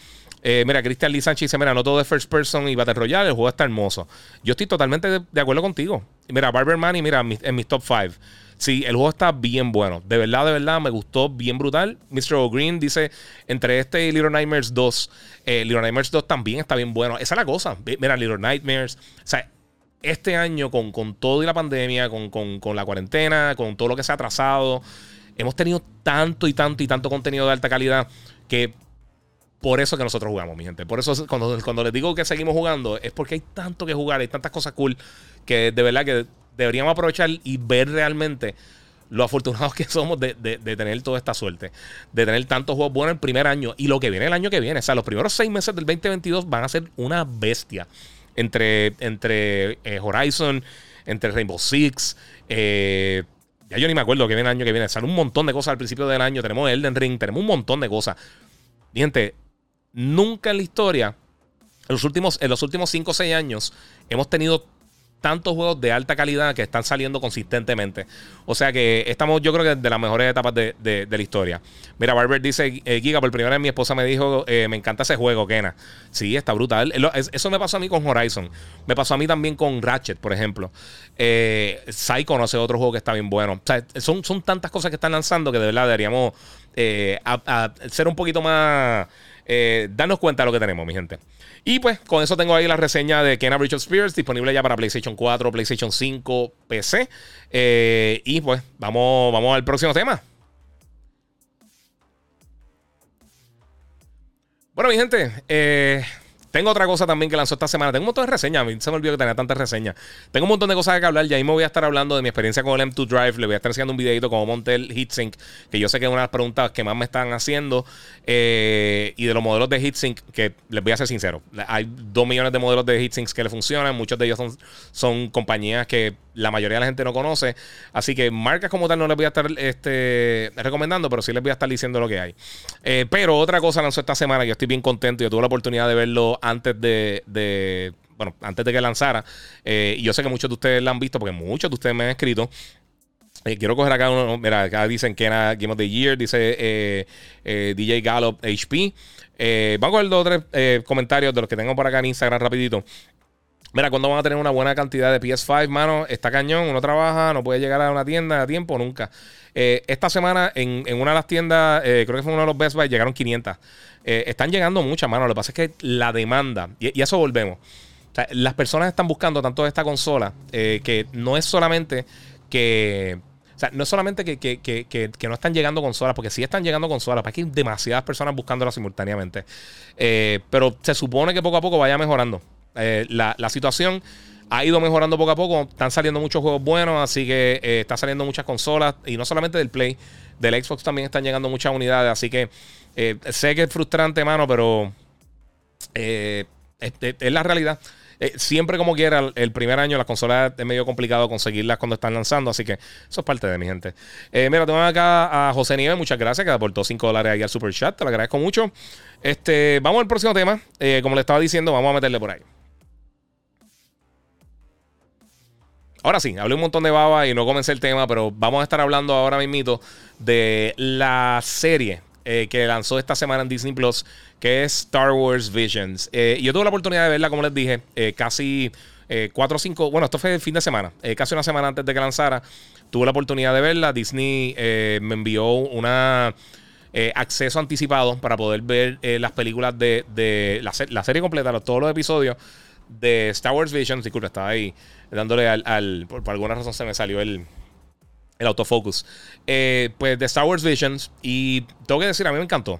mira, Cristian Lee Sánchez dice: Mira, no todo es first person y Battle Royale, el juego está hermoso. Yo estoy totalmente de, acuerdo contigo. Mira, Barber Money, mira, en mis top 5. Sí, el juego está bien bueno. De verdad, de verdad, me gustó bien brutal. Mr. O'Green dice, entre este y Little Nightmares 2, eh, Little Nightmares 2 también está bien bueno. Esa es la cosa. Mira, Little Nightmares. O sea, este año con, con todo y la pandemia, con, con, la cuarentena, con todo lo que se ha atrasado, hemos tenido tanto y tanto y tanto contenido de alta calidad que por eso que nosotros jugamos, mi gente. Por eso cuando, cuando les digo que seguimos jugando, es porque hay tanto que jugar, hay tantas cosas cool que de verdad que deberíamos aprovechar y ver realmente lo afortunados que somos de, tener toda esta suerte, de tener tantos juegos buenos el primer año y lo que viene el año que viene. O sea, los primeros seis meses del 2022 van a ser una bestia entre, entre eh, Horizon, entre Rainbow Six. Eh, ya yo ni me acuerdo que viene el año que viene. Salen un montón de cosas al principio del año. Tenemos Elden Ring, tenemos un montón de cosas. gente, nunca en la historia, en los últimos, en los últimos 5 o 6 años, hemos tenido tantos juegos de alta calidad que están saliendo consistentemente. O sea que estamos, yo creo que de las mejores etapas de, la historia. Mira, Barber dice: eh, Giga, por primera vez mi esposa me dijo: eh, Me encanta ese juego, Kena. Sí, está brutal. Eso me pasó a mí con Horizon. Me pasó a mí también con Ratchet, por ejemplo. Eh, Psycho, no sé, otro juego que está bien bueno. O sea, son, son tantas cosas que están lanzando que de verdad deberíamos eh, ser un poquito más. Darnos cuenta de lo que tenemos, mi gente. Y pues con eso tengo ahí la reseña de Kenna of Spears, disponible ya para PlayStation 4, PlayStation 5, PC. Eh, y pues vamos, vamos al próximo tema. Bueno, mi gente, eh, tengo otra cosa también que lanzó esta semana. Tengo un montón de reseñas. A mí se me olvidó que tenía tantas reseñas. Tengo un montón de cosas que hablar. Ya ahí me voy a estar hablando de mi experiencia con el M2 Drive. Le voy a estar haciendo un videito como monté el HeatSync, que yo sé que es una de las preguntas que más me están haciendo. Eh, y de los modelos de HeatSync, que les voy a ser sincero. Hay dos millones de modelos de HeatSinks que le funcionan. Muchos de ellos son, son compañías que la mayoría de la gente no conoce. Así que marcas como tal no les voy a estar este, recomendando, pero sí les voy a estar diciendo lo que hay. Eh, pero otra cosa lanzó esta semana yo estoy bien contento. Yo tuve la oportunidad de verlo antes de, bueno, antes de que lanzara. Eh, y yo sé que muchos de ustedes la han visto porque muchos de ustedes me han escrito. Eh, quiero coger acá uno, mira, acá dicen que era Game of the Year, dice DJ Gallop HP. vamos a ver dos o tres comentarios de los que tengo por acá en Instagram rapidito. Mira, cuando van a tener una buena cantidad de PS5, mano? Está cañón, uno trabaja, no puede llegar a una tienda a tiempo nunca. Eh, esta semana en, una de las tiendas, eh, creo que fue uno de los Best Buy, llegaron 500. Eh, están llegando muchas, mano. Lo que pasa es que la demanda, y, eso volvemos. las personas están buscando tanto esta consola que no es solamente que. O sea, no es solamente que, que, no están llegando consolas, porque sí están llegando consolas, porque hay demasiadas personas buscándolas simultáneamente. pero se supone que poco a poco vaya mejorando. Eh, la, situación ha ido mejorando poco a poco. Están saliendo muchos juegos buenos, así que eh, está saliendo muchas consolas. Y no solamente del Play, del Xbox también están llegando muchas unidades. Así que eh, sé que es frustrante, mano, pero es, la realidad. siempre como quiera, el primer año las consolas es medio complicado conseguirlas cuando están lanzando, así que eso es parte de mi gente. mira, tengo acá a José Nieves, muchas gracias, que aportó 5 dólares ahí al super chat, te lo agradezco mucho. Este, vamos al próximo tema. como le estaba diciendo, vamos a meterle por ahí. Ahora sí, hablé un montón de baba y no comencé el tema, pero vamos a estar hablando ahora mismo de la serie eh, que lanzó esta semana en Disney Plus, que es Star Wars Visions. Eh, yo tuve la oportunidad de verla, como les dije, eh, casi cuatro o cinco, bueno, esto fue el fin de semana, casi una semana antes de que lanzara. Tuve la oportunidad de verla. Disney me envió una... acceso anticipado para poder ver las películas de, la, serie completa, todos los episodios de Star Wars Visions. Disculpa, estaba ahí dándole al. por, alguna razón se me salió el, el autofocus. Eh, pues de Star Wars Visions. Y tengo que decir, a mí me encantó.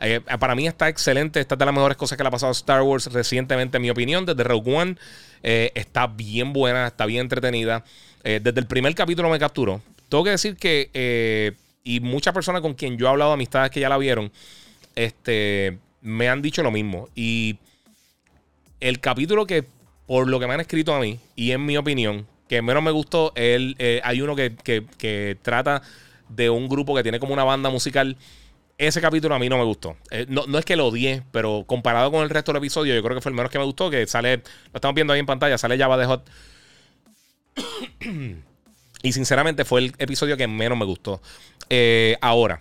Eh, para mí está excelente. Esta es de las mejores cosas que le ha pasado a Star Wars recientemente, en mi opinión. Desde Rogue One eh, está bien buena, está bien entretenida. desde el primer capítulo me capturó. Tengo que decir que, y muchas personas con quien yo he hablado, amistades que ya la vieron, este, me han dicho lo mismo. Y el capítulo que por lo que me han escrito a mí, y en mi opinión, que menos me gustó, el, eh, hay uno que, trata de un grupo que tiene como una banda musical. Ese capítulo a mí no me gustó. Eh, no, es que lo odié, pero comparado con el resto del episodio, yo creo que fue el menos que me gustó. Que sale, lo estamos viendo ahí en pantalla, sale Java de Hot. Y sinceramente fue el episodio que menos me gustó. Eh, ahora,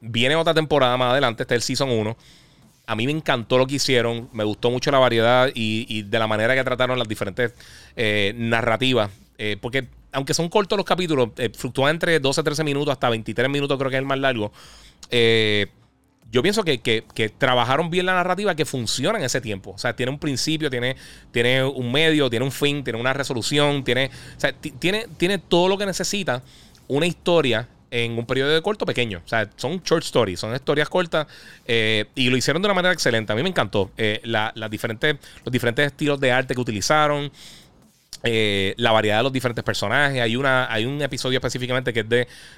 viene otra temporada más adelante, este es el Season 1. A mí me encantó lo que hicieron, me gustó mucho la variedad y, de la manera que trataron las diferentes eh, narrativas. porque aunque son cortos los capítulos, fluctúan entre 12 13 minutos hasta 23 minutos, creo que es el más largo. yo pienso que, trabajaron bien la narrativa que funciona en ese tiempo. O sea, tiene un principio, tiene, un medio, tiene un fin, tiene una resolución, tiene, tiene, tiene todo lo que necesita una historia en un periodo de corto pequeño. O sea, son short stories, son historias cortas eh, y lo hicieron de una manera excelente. A mí me encantó eh, las diferentes, los diferentes estilos de arte que utilizaron. Eh, la variedad de los diferentes personajes. Hay, una, hay un episodio específicamente que es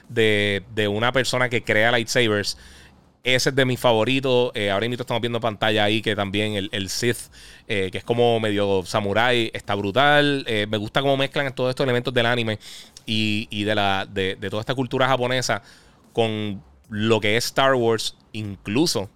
de, de, una persona que crea lightsabers. Ese es de mis favoritos. ahora mismo estamos viendo pantalla ahí que también el, el Sith, que es como medio samurai, está brutal. me gusta cómo mezclan todos estos elementos del anime y, de, la, de, toda esta cultura japonesa con lo que es Star Wars, incluso.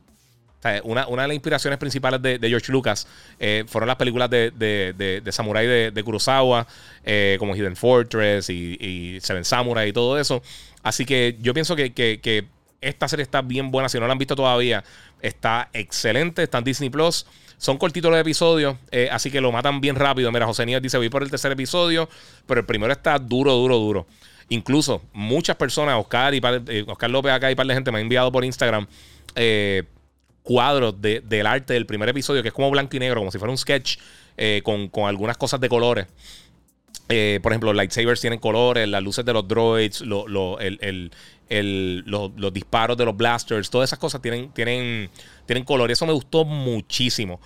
una, de las inspiraciones principales de, George Lucas eh, fueron las películas de, de Samurai de, Kurosawa, eh, como Hidden Fortress y, Seven Samurai y todo eso. Así que yo pienso que, esta serie está bien buena. Si no la han visto todavía, está excelente. Está en Disney Plus. Son cortitos los episodios, eh, así que lo matan bien rápido. Mira, José Níaz dice, voy por el tercer episodio, pero el primero está duro, duro, duro. Incluso muchas personas, Oscar, y eh, Oscar López acá y par de gente me ha enviado por Instagram eh, cuadros del arte del primer episodio, que es como blanco y negro, como si fuera un sketch con, algunas cosas de colores. por ejemplo, lightsabers tienen colores, las luces de los droids, los disparos de los blasters, todas esas cosas tienen, tienen tienen color. Y eso me gustó muchísimo.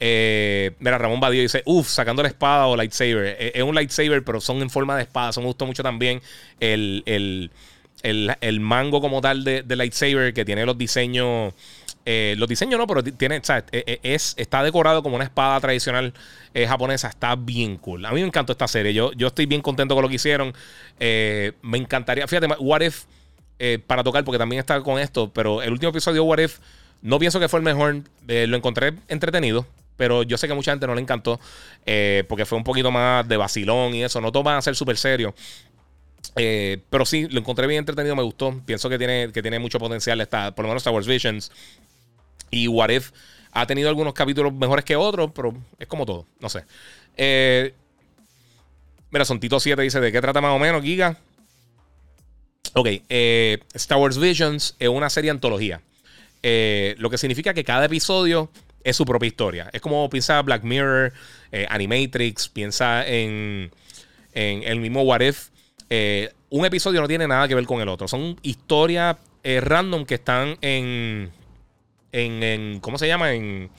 Eh, mira, Ramón Badío dice, uff, sacando la espada o lightsaber. Eh, es un lightsaber, pero son en forma de espada. Eso me gustó mucho también el, el, mango como tal de, lightsaber que tiene los diseños. Eh, los diseños no, pero tiene, Es, está decorado como una espada tradicional japonesa. Está bien cool. A mí me encantó esta serie. Yo, yo estoy bien contento con lo que hicieron. me encantaría. Fíjate, What If, para tocar, porque también está con esto, pero el último episodio de What If no pienso que fue el mejor. Eh, lo encontré entretenido. Pero yo sé que mucha gente no le encantó. Eh, porque fue un poquito más de vacilón y eso. No todo va a ser súper serio. Eh, pero sí, lo encontré bien entretenido, me gustó. Pienso que tiene, que tiene mucho potencial. Está, por lo menos Star Wars Visions. Y What If ha tenido algunos capítulos mejores que otros, pero es como todo. No sé. mira, Sontito 7 dice: ¿De qué trata más o menos, Giga? Ok, Star Wars Visions es una serie antología. Eh, lo que significa que cada episodio es su propia historia. Es como piensa Black Mirror, eh, Animatrix, piensa en, el mismo What If. Eh, un episodio no tiene nada que ver con el otro. Son historias random que están en, en, ¿Cómo se llama? En,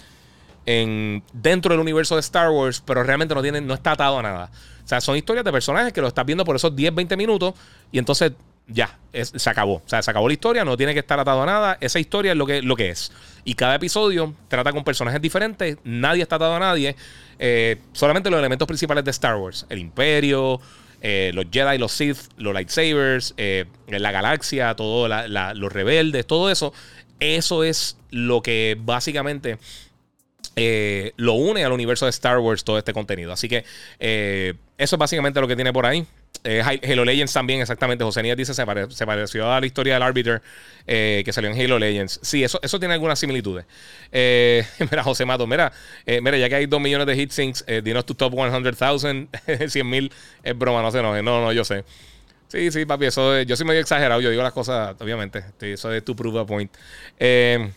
en, dentro del universo de Star Wars, pero realmente no, tiene, no está atado a nada. O sea, son historias de personajes que lo estás viendo por esos 10, 20 minutos y entonces ya, se acabó. O sea, se acabó la historia, no tiene que estar atado a nada. Esa historia es lo que, lo que es. Y cada episodio trata con personajes diferentes, nadie está atado a nadie. Eh, solamente los elementos principales de Star Wars: el Imperio, eh, los Jedi, los Sith, los lightsabers, eh, la galaxia, todo, los rebeldes, todo eso. Eso es lo que básicamente lo une al universo de Star Wars, todo este contenido. Así que eso es básicamente lo que tiene por ahí. Eh, Halo Legends también, exactamente. José Níaz dice se, se pareció a la historia del Arbiter eh, que salió en Halo Legends. Sí, eso, eso tiene algunas similitudes. Eh, mira, José Mato, mira, mira, ya que hay 2 millones de hitsinks, dinos tu top 100,000, 100 mil es broma, no sé, no, no, no, yo sé. Sí, sí, papi, eso yo soy medio exagerado, yo digo las cosas, obviamente. Eso es tu prove a point. Eh,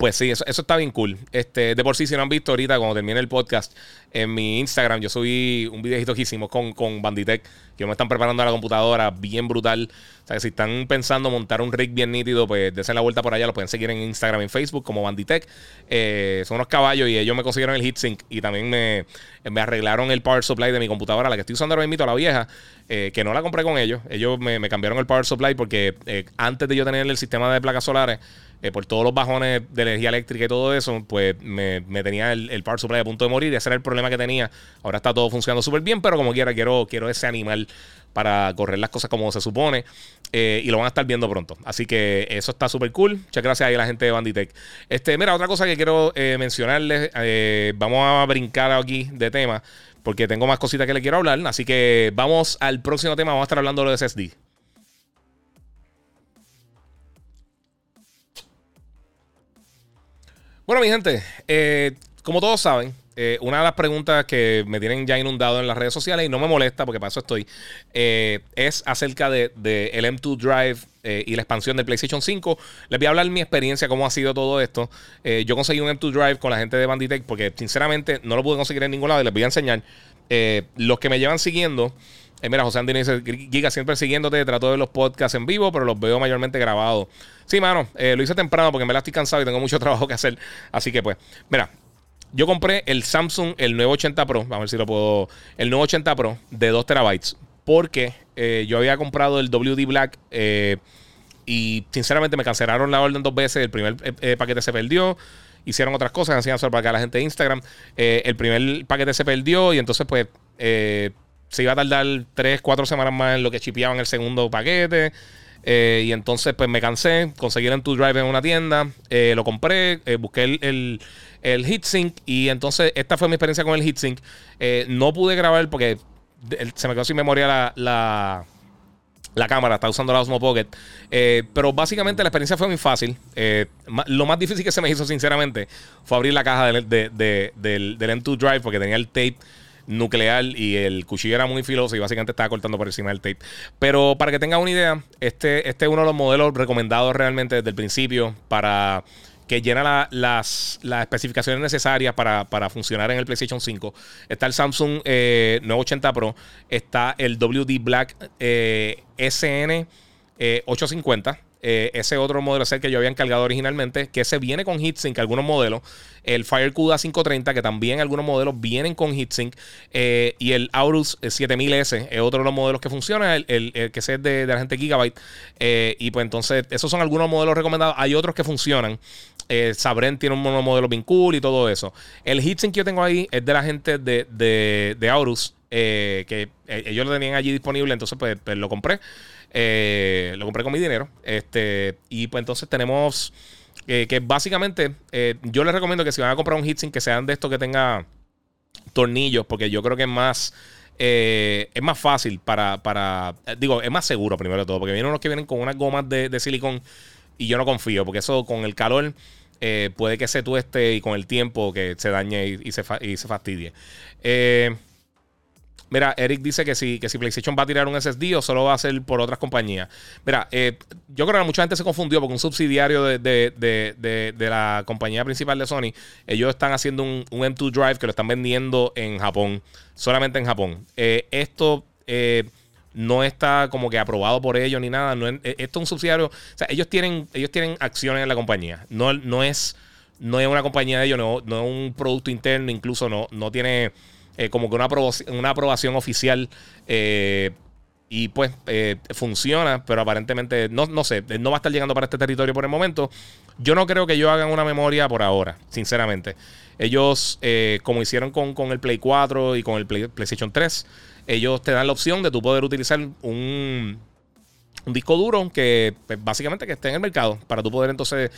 pues sí, eso, está bien cool. Este, de por sí, si no han visto ahorita, cuando termine el podcast, en mi Instagram yo subí un videito que hicimos con, con Banditech, que me están preparando a la computadora, bien brutal. O sea, que si están pensando montar un rig bien nítido, pues dense la vuelta por allá, lo pueden seguir en Instagram, en Facebook, como Banditech. Eh, son unos caballos y ellos me consiguieron el heatsink y también me, me, arreglaron el power supply de mi computadora, la que estoy usando ahora mismo, la vieja, eh, que no la compré con ellos. Ellos me, cambiaron el power supply porque eh, antes de yo tener el sistema de placas solares, por todos los bajones de energía eléctrica y todo eso, pues me, tenía el, power supply a punto de morir. Ese era el problema que tenía. Ahora está todo funcionando súper bien, pero como quiera, quiero, quiero ese animal para correr las cosas como se supone. Eh, y lo van a estar viendo pronto. Así que eso está súper cool. Muchas gracias a la gente de Banditech. Este, mira, otra cosa que quiero eh, mencionarles. Eh, vamos a brincar aquí de tema. Porque tengo más cositas que le quiero hablar. Así que vamos al próximo tema. Vamos a estar hablando de SSD. Bueno, mi gente, como todos saben, eh, una de las preguntas que me tienen ya inundado en las redes sociales y no me molesta porque para eso estoy, eh, es acerca del de, el M2 Drive eh, y la expansión del PlayStation 5. Les voy a hablar mi experiencia, cómo ha sido todo esto. yo conseguí un M2 Drive con la gente de Banditech porque sinceramente no lo pude conseguir en ningún lado y les voy a enseñar. los que me llevan siguiendo, mira, José Antonio dice, Giga, siempre siguiéndote, trato de ver los podcasts en vivo, pero los veo mayormente grabados. Sí, mano, lo hice temprano porque me la estoy cansado y tengo mucho trabajo que hacer. Así que pues, mira, yo compré el Samsung, el 980 Pro, vamos a ver si lo puedo, el 980 Pro de 2 terabytes, porque eh, yo había comprado el WD Black eh, y sinceramente me cancelaron la orden dos veces, el primer eh, paquete se perdió, hicieron otras cosas, hacían para acá la gente de Instagram, el primer paquete se perdió y entonces pues se iba a tardar 3, 4 semanas más en lo que chipeaban el segundo paquete. y entonces, pues me cansé, conseguí el tu drive en una tienda, lo compré, busqué el heatsink. Y entonces, esta fue mi experiencia con el heatsink. Eh, no pude grabar porque se me quedó sin memoria la, la, cámara. Estaba usando la Osmo Pocket. Eh, pero básicamente la experiencia fue muy fácil. Eh, lo más difícil que se me hizo, sinceramente, fue abrir la caja del, del, del M2 Drive porque tenía el tape nuclear y el cuchillo era muy filoso y básicamente estaba cortando por encima del tape. Pero para que tengan una idea, este, este es uno de los modelos recomendados realmente desde el principio para que llena las, especificaciones necesarias para, funcionar en el PlayStation 5. Está el Samsung 980 eh, Pro, está el WD Black eh, SN 850 eh, eh, ese otro modelo es el que yo había encargado originalmente, que se viene con heatsink, algunos modelos. El FireCuda 530, que también algunos modelos vienen con heatsink. Eh, y el Aorus 7000S es otro de los modelos que funciona, el, que es de, la gente Gigabyte. Eh, y pues entonces, esos son algunos modelos recomendados. Hay otros que funcionan. Sabren tiene un modelo bien cool y todo eso. El heatsink que yo tengo ahí es de la gente de, de, de Aorus, que ellos lo tenían allí disponible, entonces pues, pues lo compré. Eh, lo compré con mi dinero. Este, y pues entonces tenemos eh, que básicamente eh, yo les recomiendo que si van a comprar un heatsink que sean de estos que tenga tornillos, porque yo creo que es más... es más fácil para, para, digo, es más seguro primero de todo, porque vienen unos que vienen con unas gomas de, de silicón y yo no confío, porque eso con el calor puede que se tueste y con el tiempo que se dañe y, se, se, fastidie. Eh, Mira, Eric dice que si, que si PlayStation va a tirar un SSD o solo va a ser por otras compañías. Mira, eh, yo creo que mucha gente se confundió porque un subsidiario de, la compañía principal de Sony, ellos están haciendo un, M2 Drive que lo están vendiendo en Japón, solamente en Japón. Eh, esto eh, no está como que aprobado por ellos ni nada. esto es un subsidiario. O sea, ellos tienen, ellos tienen acciones en la compañía. No, no, es, no es una compañía de ellos, no, no es un producto interno, incluso no, no tiene eh, como que una aprobación, una aprobación oficial. Eh, y pues eh, funciona, pero aparentemente no, no sé, no va a estar llegando para este territorio por el momento. Yo no creo que ellos hagan una memoria por ahora, sinceramente. Ellos, como hicieron con, el Play 4 y con el PlayStation 3, ellos te dan la opción de tú poder utilizar un, un disco duro que pues, básicamente que esté en el mercado para tú poder entonces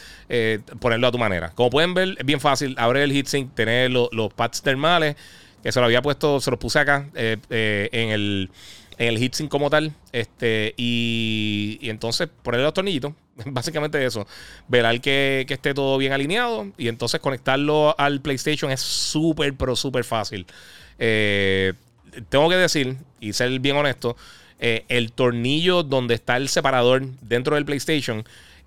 ponerlo a tu manera. Como pueden ver, es bien fácil. Abre el heatsink, tener los pads termales que se lo había puesto, se lo puse acá eh, eh, en el en el heatsink como tal. Este, y, y entonces ponerle los tornillitos. Básicamente eso. Velar que, que esté todo bien alineado. Y entonces conectarlo al PlayStation es súper, pero súper fácil. Eh, tengo que decir, y ser bien honesto, el tornillo donde está el separador dentro del PlayStation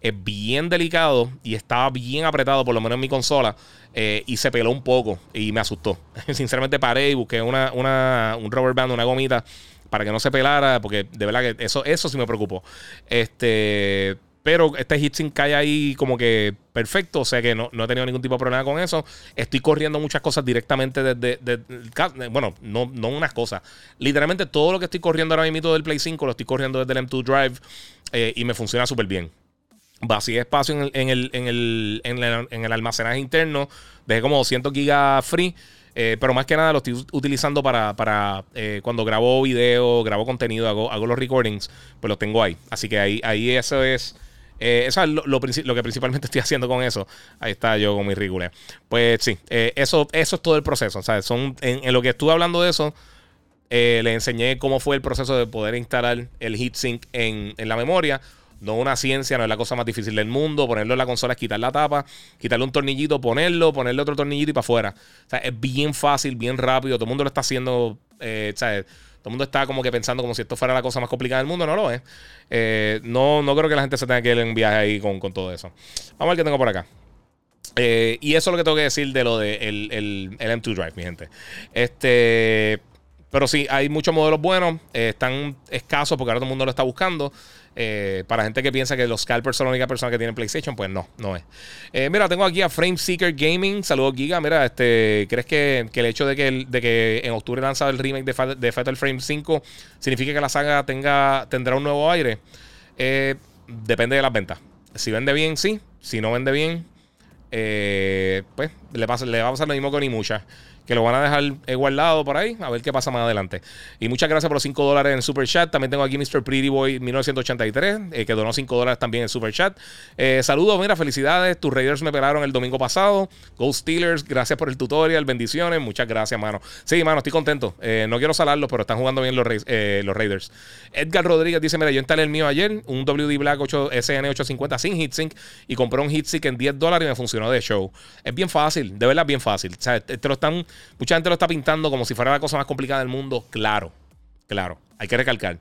es bien delicado y estaba bien apretado, por lo menos en mi consola. Eh, y se peló un poco y me asustó. Sinceramente paré y busqué una, un rubber band, una gomita para que no se pelara, porque de verdad que eso, eso sí me preocupó. Este, pero este heatsink cae ahí como que perfecto, o sea que no, he tenido ningún tipo de problema con eso. Estoy corriendo muchas cosas directamente desde, bueno, no, no unas cosas. Literalmente todo lo que estoy corriendo ahora mismo del Play 5 lo estoy corriendo desde el M2 Drive eh, y me funciona súper bien. vacié espacio en el, en el, en el, almacenaje interno. Dejé como 200 gigas free. Eh, pero más que nada lo estoy utilizando para, para eh, cuando grabo video, grabo contenido, hago, hago los recordings, pues los tengo ahí. Así que ahí, ahí eso es. Eh, eso es lo, que principalmente estoy haciendo con eso. Ahí está yo con mi ridículo. Pues sí, eso, eso es todo el proceso. Son, en, lo que estuve hablando de eso, le enseñé cómo fue el proceso de poder instalar el heatsink en, en la memoria no una ciencia, no es la cosa más difícil del mundo. Ponerlo en la consola es quitar la tapa, quitarle un tornillito, ponerlo, ponerle otro tornillito y para afuera. O sea, es bien fácil, bien rápido. Todo el mundo lo está haciendo, eh, ¿sabes? Todo el mundo está como que pensando como si esto fuera la cosa más complicada del mundo. No lo es. Eh, no, no creo que la gente se tenga que ir en viaje ahí con, todo eso. Vamos a ver qué tengo por acá. Eh, y eso es lo que tengo que decir de lo de el, el, el M2 Drive, mi gente. Este. Pero sí, hay muchos modelos buenos. están escasos porque ahora todo el mundo lo está buscando. Eh, para gente que piensa que los scalpers son la única persona que tiene PlayStation, pues no, no es. Eh, mira, tengo aquí a Frame Seeker Gaming. Saludos, Giga. Mira, este, ¿crees que, el hecho de que, de que en octubre lanzado el remake de, Fatal Frame 5 significa que la saga tenga, tendrá un nuevo aire? Eh, depende de las ventas. Si vende bien, sí. Si no vende bien, pues le, pasa, le va a pasar lo mismo con Imusha que lo van a dejar eh, guardado por ahí, a ver qué pasa más adelante. Y muchas gracias por los 5 dólares en Super Chat. También tengo aquí Mr. Pretty Boy 1983, eh, que donó 5 dólares también en Super Chat. Eh, saludos, mira, felicidades. Tus Raiders me pelaron el domingo pasado. Ghost Steelers, gracias por el tutorial, bendiciones. Muchas gracias, mano. Sí, mano, estoy contento. no quiero salarlos, pero están jugando bien los, los Raiders. Edgar Rodríguez dice: Mira, yo instalé el mío ayer, un WD Black 8 SN850 sin heatsink, y compré un heatsink en 10 dólares y me funcionó de show. Es bien fácil, de verdad, bien fácil. O sea, te lo están Mucha gente lo está pintando como si fuera la cosa más complicada del mundo. Claro, claro. Hay que recalcar.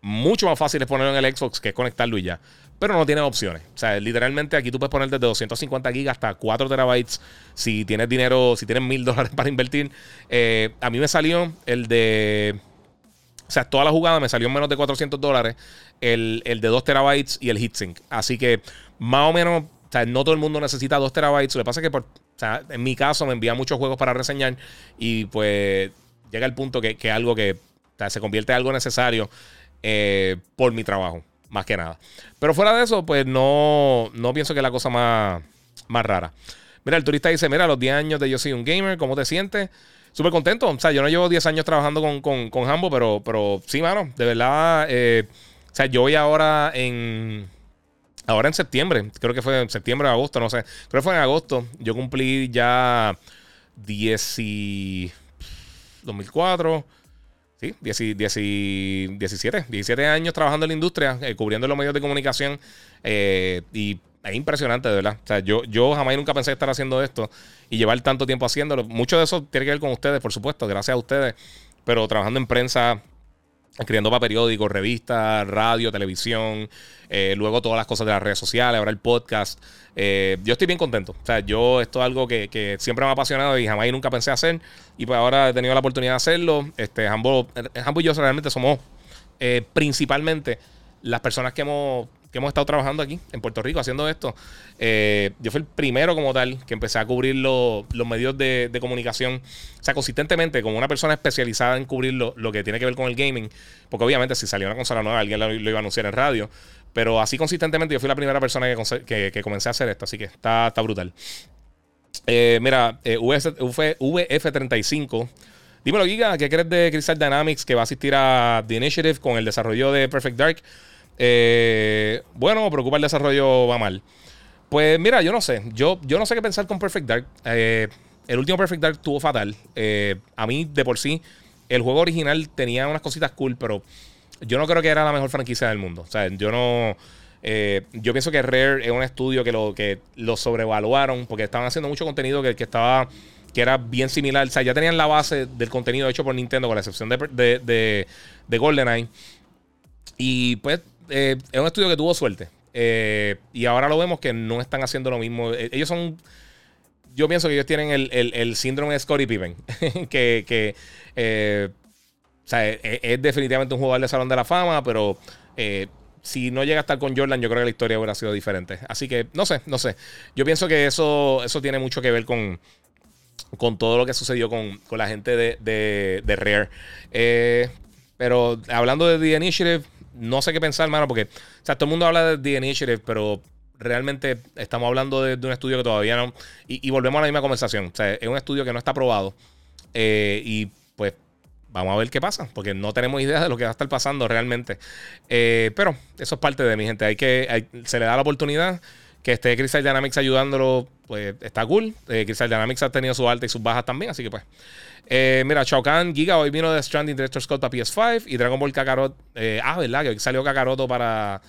Mucho más fácil es ponerlo en el Xbox que conectarlo y ya. Pero no tiene opciones. O sea, literalmente aquí tú puedes poner desde 250 gigas hasta 4 terabytes. Si tienes dinero, si tienes mil dólares para invertir. Eh, a mí me salió el de. O sea, toda la jugada me salió en menos de 400 dólares. El, el de 2 terabytes y el heatsink. Así que más o menos o sea, no todo el mundo necesita 2 terabytes. Lo que pasa es que, por, o sea, en mi caso, me envían muchos juegos para reseñar y pues llega el punto que, que algo que se convierte en algo necesario eh, por mi trabajo, más que nada. Pero fuera de eso, pues no, no pienso que es la cosa más, más rara. Mira, el turista dice, mira, los 10 años de Yo Soy Un Gamer, ¿cómo te sientes? Súper contento. O sea, yo no llevo 10 años trabajando con, con, con Hambo, pero, pero sí, mano, de verdad. Eh, o sea, yo voy ahora en Ahora en septiembre, creo que fue en septiembre o agosto, no sé. Creo que fue en agosto. Yo cumplí ya 10 y 2004. Sí, 17, 17 años trabajando en la industria, eh, cubriendo los medios de comunicación. Eh, y es impresionante, de verdad. O sea, yo, yo jamás nunca pensé estar haciendo esto y llevar tanto tiempo haciéndolo. Mucho de eso tiene que ver con ustedes, por supuesto, gracias a ustedes. Pero trabajando en prensa, escribiendo para periódicos, revistas, radio, televisión, eh, luego todas las cosas de las redes sociales, ahora el podcast. Eh, yo estoy bien contento. O sea, yo esto es algo que, siempre me ha apasionado y jamás y nunca pensé hacer. Y pues ahora he tenido la oportunidad de hacerlo. Este, Hambo, y yo realmente somos eh, principalmente las personas que hemos que hemos estado trabajando aquí en Puerto Rico haciendo esto. Eh, yo fui el primero como tal que empecé a cubrir los medios de, comunicación, o sea, consistentemente, como una persona especializada en cubrir lo, que tiene que ver con el gaming, porque obviamente si salió una consola nueva, alguien lo, iba a anunciar en radio, pero así consistentemente yo fui la primera persona que, que, comencé a hacer esto, así que está, está brutal. Eh, mira, eh, VF35. Dímelo, Giga, ¿qué crees de Crystal Dynamics que va a asistir a The Initiative con el desarrollo de Perfect Dark? Eh, bueno, preocupa el desarrollo va mal. Pues mira, yo no sé. Yo, yo no sé qué pensar con Perfect Dark. Eh, el último Perfect Dark tuvo fatal. Eh, a mí, de por sí, el juego original tenía unas cositas cool, pero yo no creo que era la mejor franquicia del mundo. O sea, yo no. yo pienso que Rare es un estudio que lo, que lo sobrevaluaron porque estaban haciendo mucho contenido que, estaba que era bien similar. O sea, ya tenían la base del contenido hecho por Nintendo, con la excepción de, de, de GoldenEye. Y pues eh, es un estudio que tuvo suerte. Eh, y ahora lo vemos que no están haciendo lo mismo. Eh, ellos son. Yo pienso que ellos tienen el, síndrome de Scottie Pippen. que. o sea, es, definitivamente un jugador de Salón de la Fama, pero si no llega a estar con Jordan, yo creo que la historia hubiera sido diferente. Así que no sé, no sé. Yo pienso que eso, eso tiene mucho que ver con, con todo lo que sucedió con, la gente de, de Rare. pero hablando de The Initiative no sé qué pensar, hermano, porque, o sea, todo el mundo habla de The Initiative, pero realmente estamos hablando de, un estudio que todavía no. Y, volvemos a la misma conversación. O sea, es un estudio que no está aprobado. Eh, y pues vamos a ver qué pasa, porque no tenemos idea de lo que va a estar pasando realmente. Eh, pero eso es parte de mi gente. Hay que, se le da la oportunidad que esté Crystal Dynamics ayudándolo, pues está cool. Eh, Crystal Dynamics ha tenido sus altas y sus bajas también, así que pues. Eh, mira, Shao Kahn, Giga hoy vino de Stranding Director Scott para PS5 y Dragon Ball Kakarot. Eh, ah, ¿verdad? Que hoy salió Kakaroto para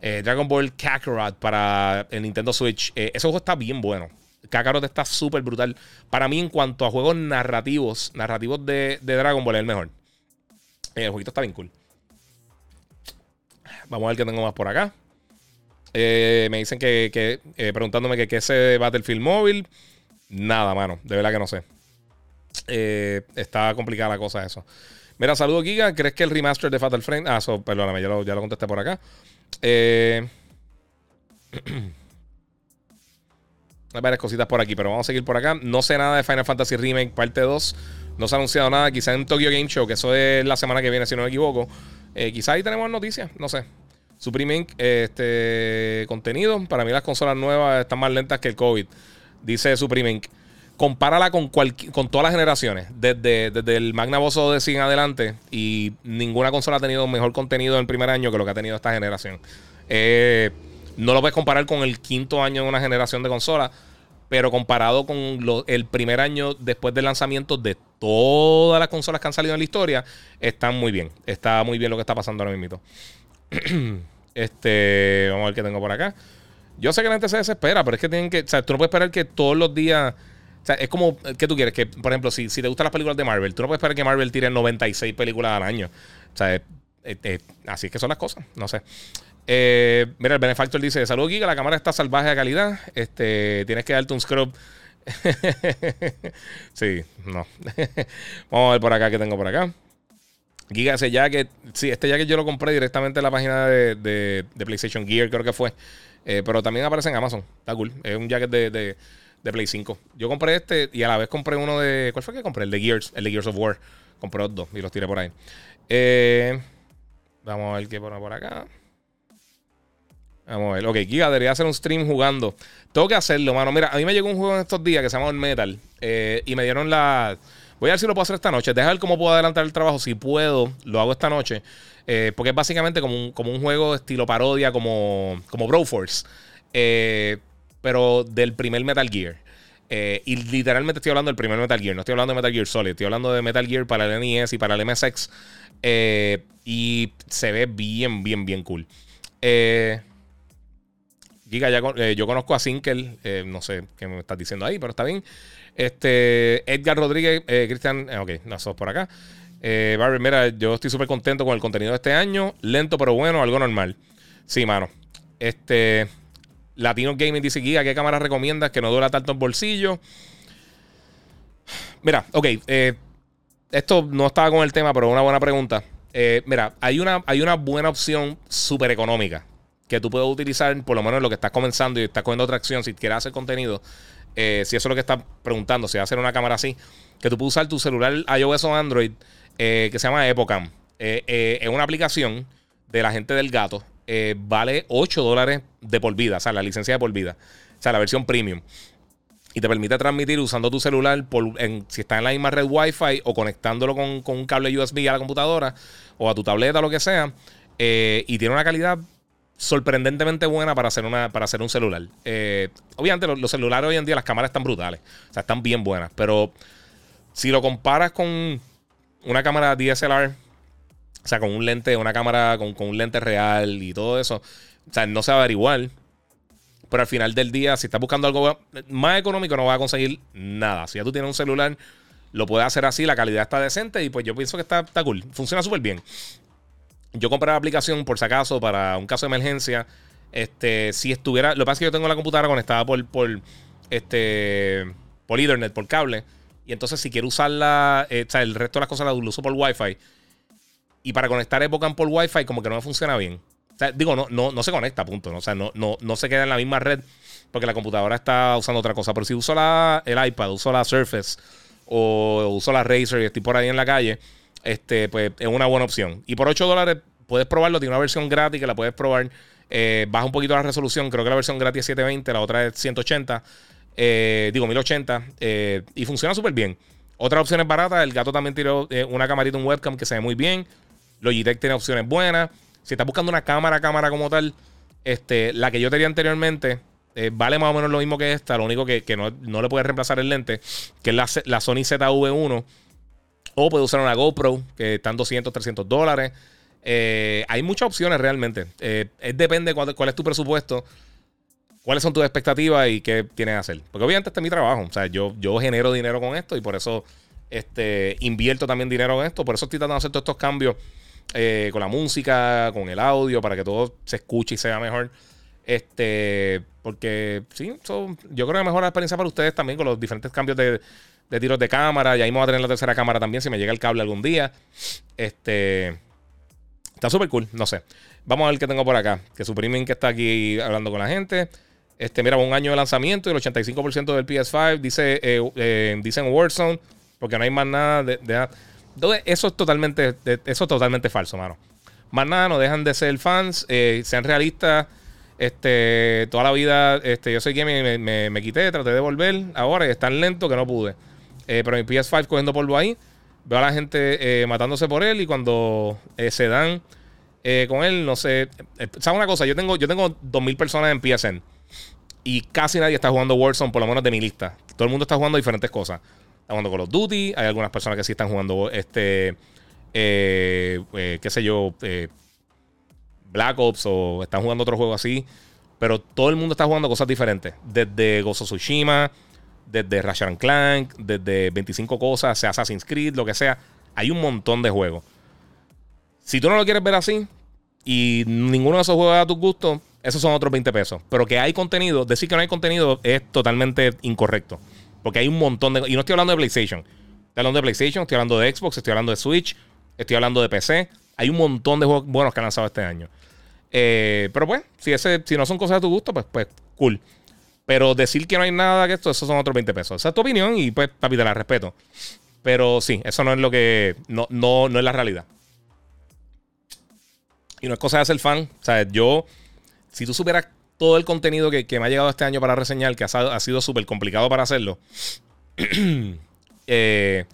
Dragon Ball Kakarot para el Nintendo Switch. ese juego está bien bueno. Kakarot está súper brutal. Para mí, en cuanto a juegos narrativos, narrativos de, de Dragon Ball, es el mejor. el jueguito está bien cool. Vamos a ver qué tengo más por acá. Eh, me dicen que, eh, preguntándome que qué es ese Battlefield móvil. Nada, mano. De verdad que no sé. Eh, está complicada la cosa eso. Mira, saludo Giga. ¿Crees que el remaster de Fatal Frame? Ah, perdóname, ya lo, ya lo contesté por acá. Hay varias cositas por aquí, pero vamos a seguir por acá. No sé nada de Final Fantasy Remake parte 2. No se ha anunciado nada. Quizá en Tokyo Game Show, que eso es la semana que viene, si no me equivoco. quizá ahí tenemos noticias. No sé. Supreme este, contenido. Para mí las consolas nuevas están más lentas que el COVID. Dice Supreme Inc. Compárala con, con todas las generaciones. Desde, desde el Magnavoso de 100 adelante. Y ninguna consola ha tenido mejor contenido en el primer año que lo que ha tenido esta generación. Eh, no lo puedes comparar con el quinto año de una generación de consolas. Pero comparado con el primer año después del lanzamiento de todas las consolas que han salido en la historia, están muy bien. Está muy bien lo que está pasando ahora mismo. este, vamos a ver qué tengo por acá. Yo sé que la gente se desespera, pero es que tienen que. O sea, tú no puedes esperar que todos los días. O sea, es como. ¿Qué tú quieres? Que, por ejemplo, si, si te gustan las películas de Marvel, tú no puedes esperar que Marvel tire 96 películas al año. O sea, así es que son las cosas. No sé. Eh, mira, el Benefactor dice: Salud, Giga, la cámara está salvaje de calidad. Este, tienes que darte un scrub. sí, no. Vamos a ver por acá qué tengo por acá. Giga, ese jacket, sí, este jacket yo lo compré directamente en la página de, PlayStation Gear, creo que fue. Eh, pero también aparece en Amazon. Está cool. Es un jacket de, Play 5. Yo compré este y a la vez compré uno de. ¿Cuál fue que compré? El de Gears, el de Gears of War. Compré los dos y los tiré por ahí. Eh, vamos a ver qué pone por acá. Vamos a ver. Ok, Giga, debería hacer un stream jugando. Tengo que hacerlo, mano. Mira, a mí me llegó un juego en estos días que se llama Metal. Eh, y me dieron la. Voy a ver si lo puedo hacer esta noche. Deja ver cómo puedo adelantar el trabajo. Si puedo, lo hago esta noche. Eh, porque es básicamente como un, como un juego estilo parodia, como, como Broforce. Eh, pero del primer Metal Gear. Eh, y literalmente estoy hablando del primer Metal Gear. No estoy hablando de Metal Gear Solid. Estoy hablando de Metal Gear para el NES y para el MSX. y se ve bien, bien, bien cool. Giga, ya, yo conozco a Sinkel. no sé qué me estás diciendo ahí, pero está bien. Este, Edgar Rodríguez, eh, Cristian, eh, ok, nosotros por acá. Eh, mira, yo estoy súper contento con el contenido de este año. Lento pero bueno, algo normal. Sí, mano. Este, Latino Gaming dice Guía, ¿qué cámara recomiendas que no dura tanto en bolsillo? Mira, ok, eh, esto no estaba con el tema, pero una buena pregunta. mira, hay una, hay una buena opción súper económica que tú puedes utilizar, por lo menos en lo que estás comenzando y estás cogiendo otra acción, si quieres hacer contenido, eh, si eso es lo que estás preguntando, si va a ser una cámara así, que tú puedes usar tu celular iOS o Android, eh, que se llama Epocam. Eh, es una aplicación de la gente del gato. vale 8 dólares de por vida, o sea, la licencia de por vida. O sea, la versión premium. Y te permite transmitir usando tu celular si está en la misma red Wi-Fi o conectándolo con, con un cable USB a la computadora o a tu tableta lo que sea. y tiene una calidad sorprendentemente buena para hacer, una, para hacer un celular. Eh, obviamente los, celulares hoy en día, las cámaras están brutales. O sea, están bien buenas. Pero si lo comparas con una cámara DSLR, o sea, con un lente, una cámara con, un lente real y todo eso, o sea, no se va a igual. Pero al final del día, si estás buscando algo más económico, no vas a conseguir nada. Si ya tú tienes un celular, lo puedes hacer así, la calidad está decente y pues yo pienso que está, está cool. Funciona súper bien. Yo compré la aplicación por si acaso para un caso de emergencia. Este, si estuviera. Lo que pasa es que yo tengo la computadora conectada por, por este. por Ethernet, por cable. Y entonces, si quiero usarla. Eh, o sea, el resto de las cosas las uso por Wi-Fi. Y para conectar Epocan por Wi-Fi, como que no me funciona bien. Digo, no, no, no se conecta, punto. O sea, no, no, no se queda en la misma red porque la computadora está usando otra cosa. Pero si uso la, el iPad, uso la Surface o uso la Razer y estoy por ahí en la calle, este, pues es una buena opción. Y por 8 dólares puedes probarlo. Tiene una versión gratis que la puedes probar Eh, baja un poquito la resolución. Creo que la versión gratis es 720, la otra es 180. Eh, digo, 1080. Eh, y funciona súper bien. Otra opción es barata. El gato también tiró una camarita, un webcam que se ve muy bien. Logitech tiene opciones buenas. Si estás buscando una cámara, cámara como tal, este, la que yo tenía anteriormente vale más o menos lo mismo que esta. Lo único que, no, le puede reemplazar el lente, que es la, la Sony ZV1. O puede usar una GoPro, que están 200, 300 dólares. Eh, hay muchas opciones realmente. Eh, depende cuál, cuál, es tu presupuesto, cuáles son tus expectativas y qué tienes que hacer. Porque obviamente este es mi trabajo. O sea, yo, yo genero dinero con esto y por eso este, invierto también dinero en esto. Por eso estoy tratando de hacer todos estos cambios eh, con la música, con el audio, para que todo se escuche y sea mejor. Este, porque sí, yo creo que mejora la experiencia para ustedes también con los diferentes cambios de, de tiros de cámara. Y ahí vamos a tener la tercera cámara también si me llega el cable algún día. Este. Está súper cool, no sé. Vamos a ver qué tengo por acá. Que Suprimen que está aquí hablando con la gente. Este, mira, un año de lanzamiento y el 85% del PS5 dice, eh, eh, dicen Warzone, porque no hay más nada de, Entonces, eso es totalmente, eso es totalmente falso, mano. Más nada, no dejan de ser fans, eh, sean realistas. Este, toda la vida, este, yo soy que me, me, quité, traté de volver. Ahora es tan lento que no pude. Pero mi PS5 cogiendo polvo ahí. Veo a la gente eh, matándose por él y cuando eh, se dan eh, con él, no sé. ¿Sabes una cosa? Yo tengo, yo tengo 2.000 personas en PSN y casi nadie está jugando Warzone, por lo menos de mi lista. Todo el mundo está jugando diferentes cosas. Está jugando Call of Duty, hay algunas personas que sí están jugando este, qué sé yo, Black Ops o están jugando otro juego así. Pero todo el mundo está jugando cosas diferentes. Desde Gozo Tsushima desde Ratchet Clank, desde 25 cosas, sea Assassin's Creed, lo que sea. Hay un montón de juegos. Si tú no lo quieres ver así y ninguno de esos juegos a tu gusto, esos son otros 20 pesos. Pero que hay contenido, decir que no hay contenido es totalmente incorrecto. Porque hay un montón de. Y no estoy hablando de PlayStation. Estoy hablando de PlayStation, estoy hablando de Xbox, estoy hablando de Switch, estoy hablando de PC. Hay un montón de juegos buenos que han lanzado este año. Eh, pero pues, si, ese, si no son cosas de tu gusto, pues, pues cool. Pero decir que no hay nada que esto, esos son otros 20 pesos. Esa es tu opinión y pues, papi, te la respeto. Pero sí, eso no es lo que. No, no, no es la realidad. Y no es cosa de ser fan. O sea, yo. Si tú supieras todo el contenido que, me ha llegado este año para reseñar, que ha, sido súper complicado para hacerlo. Eh,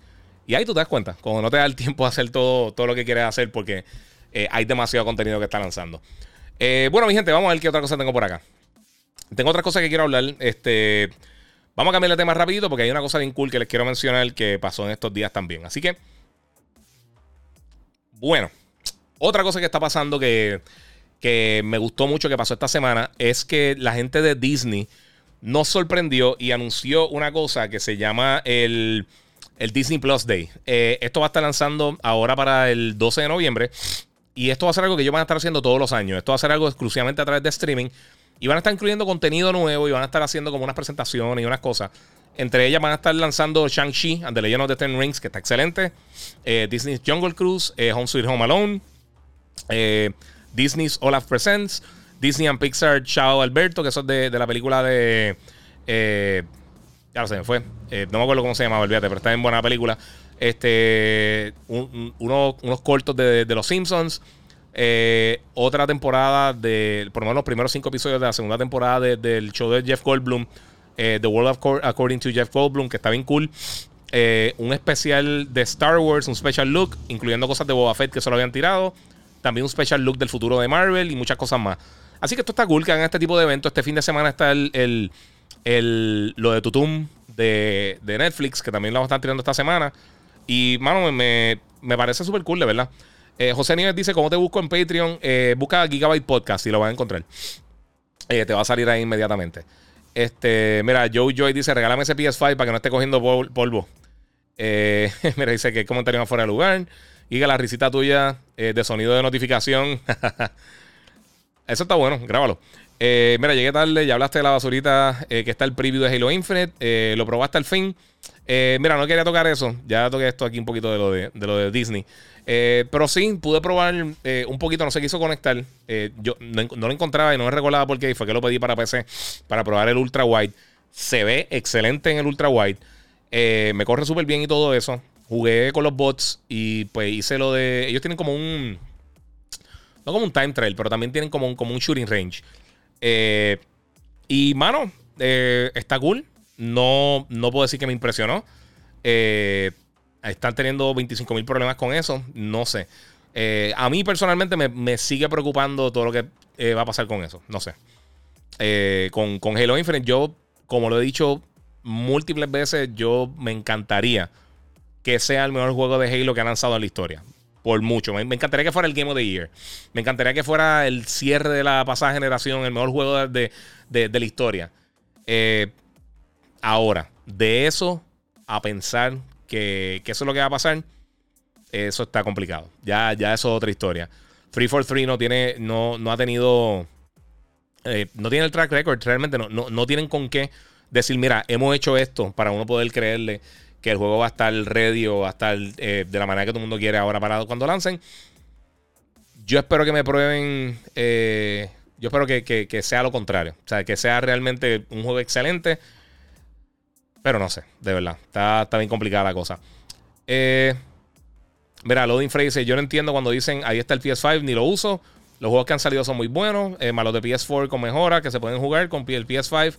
y ahí tú te das cuenta, como no te da el tiempo de hacer todo, todo lo que quieres hacer, porque eh, hay demasiado contenido que está lanzando. Eh, bueno, mi gente, vamos a ver qué otra cosa tengo por acá. Tengo otra cosa que quiero hablar. Este, vamos a cambiar de tema rápido porque hay una cosa bien cool que les quiero mencionar que pasó en estos días también. Así que, bueno, otra cosa que está pasando que, que me gustó mucho que pasó esta semana es que la gente de Disney nos sorprendió y anunció una cosa que se llama el, el Disney Plus Day. Eh, esto va a estar lanzando ahora para el 12 de noviembre. Y esto va a ser algo que ellos van a estar haciendo todos los años. Esto va a ser algo exclusivamente a través de streaming. Y van a estar incluyendo contenido nuevo y van a estar haciendo como unas presentaciones y unas cosas. Entre ellas van a estar lanzando Shang-Chi and the Legend of the Ten Rings, que está excelente. Eh, Disney's Jungle Cruise, eh, Home Sweet Home Alone. Eh, Disney's Olaf Presents. Disney and Pixar Chao Alberto, que eso es de, la película de. ya lo sé, me fue. no me acuerdo cómo se llamaba, olvídate, pero está en buena película. Este. unos, cortos de, de Los Simpsons. Eh, otra temporada de, por lo menos los primeros cinco episodios de la segunda temporada del show de Jeff Goldblum, eh, The World of According to Jeff Goldblum, que está bien cool. Eh, un especial de Star Wars, un special look, incluyendo cosas de Boba Fett que se lo habían tirado. También un special look del futuro de Marvel y muchas cosas más. Así que esto está cool que hagan este tipo de eventos. Este fin de semana está el, el, lo de Tutum de, de, Netflix, que también lo estar tirando esta semana. Y, mano, me, me parece súper cool, de verdad. Eh, José Nieves dice: ¿Cómo te busco en Patreon? Eh, busca Gigabyte Podcast y lo vas a encontrar. Eh, te va a salir ahí inmediatamente. Este, mira, Joe Joy dice: Regálame ese PS5 para que no esté cogiendo polvo. mira, dice que comentario fuera de lugar. Giga, la risita tuya de sonido de notificación. Eso está bueno, grábalo. mira, llegué tarde, ya hablaste de la basurita que está el preview de Halo Infinite. lo probaste al fin. Mira, no quería tocar eso. Ya toqué esto aquí un poquito de lo de, lo de Disney. Eh, pero sí, pude probar eh, un poquito, no se quiso conectar. Eh, yo no, lo encontraba y no me recordaba por qué. Y fue que lo pedí para PC para probar el ultra wide. Se ve excelente en el ultra wide. me corre súper bien y todo eso. Jugué con los bots y pues hice lo de. Ellos tienen como un. no como un time trail, pero también tienen como un, como un shooting range. Eh, y, mano, eh, está cool. No, no puedo decir que me impresionó. Eh, están teniendo 25 mil problemas con eso. No sé. a mí personalmente me, sigue preocupando todo lo que va a pasar con eso. No sé. con, con Halo Infinite, yo, como lo he dicho múltiples veces, yo me encantaría que sea el mejor juego de Halo que ha lanzado en la historia. Por mucho. Me, encantaría que fuera el Game of the Year. Me encantaría que fuera el cierre de la pasada generación, el mejor juego de, la historia. Eh, ahora, de eso a pensar que, eso es lo que va a pasar, eso está complicado. Ya, ya eso es otra historia. 343 no tiene, no, no ha tenido, eh, no tiene el track record, realmente no, no, no tienen con qué decir, mira, hemos hecho esto para uno poder creerle que el juego va a estar ready o va a estar eh, de la manera que todo el mundo quiere ahora parado cuando lancen. Yo espero que me prueben. Eh, yo espero que, sea lo contrario. O sea, que sea realmente un juego excelente. Pero no sé, de verdad. Está, bien complicada la cosa. Eh, mira, Loading Frey dice: Yo no entiendo cuando dicen ahí está el PS5, ni lo uso. Los juegos que han salido son muy buenos. Eh, más los de PS4 con mejora, que se pueden jugar con el PS5.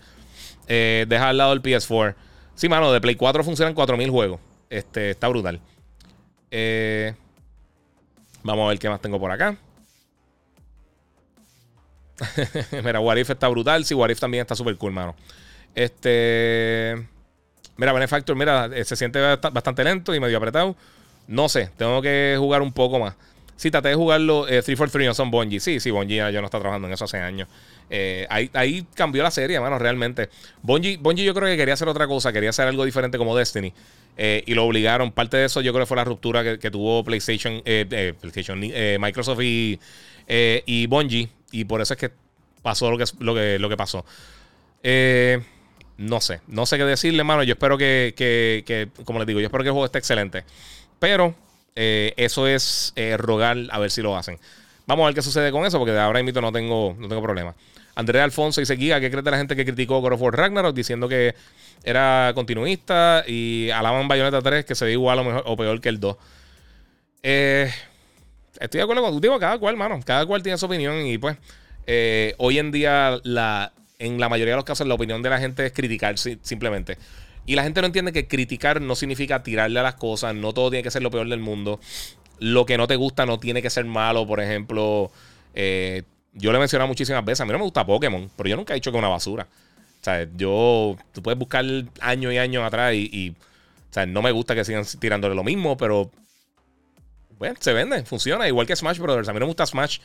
deja al lado el PS4. Sí, mano, de Play 4 funcionan 4000 juegos. Este, está brutal. Eh, vamos a ver qué más tengo por acá. mira, Warif está brutal. Sí, Warif también está súper cool, mano. Este. Mira, Benefactor, mira, eh, se siente bastante lento y medio apretado. No sé, tengo que jugar un poco más. Sí, traté de jugarlo. Eh, 343 no son Bungie. Sí, sí, Bungie ya, no está trabajando en eso hace años. Eh, ahí, cambió la serie, mano, realmente. Bungie, yo creo que quería hacer otra cosa, quería hacer algo diferente como Destiny. Eh, y lo obligaron. Parte de eso yo creo que fue la ruptura que, tuvo PlayStation, eh, PlayStation Microsoft y, y Bungie. Y por eso es que pasó lo que, lo que, lo que pasó. No sé, no sé qué decirle, mano. Yo espero que, que, como les digo, yo espero que el juego esté excelente. Pero eso es rogar a ver si lo hacen. Vamos a ver qué sucede con eso, porque de ahora mismo no tengo, no tengo problema. Andrea Alfonso dice: Guía, ¿qué crees de la gente que criticó God of War Ragnarok diciendo que era continuista y alaban Bayonetta 3 que se ve igual o, mejor, o peor que el 2? Eh, estoy de acuerdo con tu cada cual, mano. Cada cual tiene su opinión y pues eh, hoy en día la, en la mayoría de los casos la opinión de la gente es criticar simplemente. Y la gente no entiende que criticar no significa tirarle a las cosas, no todo tiene que ser lo peor del mundo. Lo que no te gusta no tiene que ser malo, por ejemplo, eh, yo le he mencionado muchísimas veces, a mí no me gusta Pokémon, pero yo nunca he dicho que es una basura. O sea, yo, tú puedes buscar años y años atrás y, o sea, no me gusta que sigan tirándole lo mismo, pero, bueno, se vende, funciona, igual que Smash Brothers. A mí no me gusta Smash,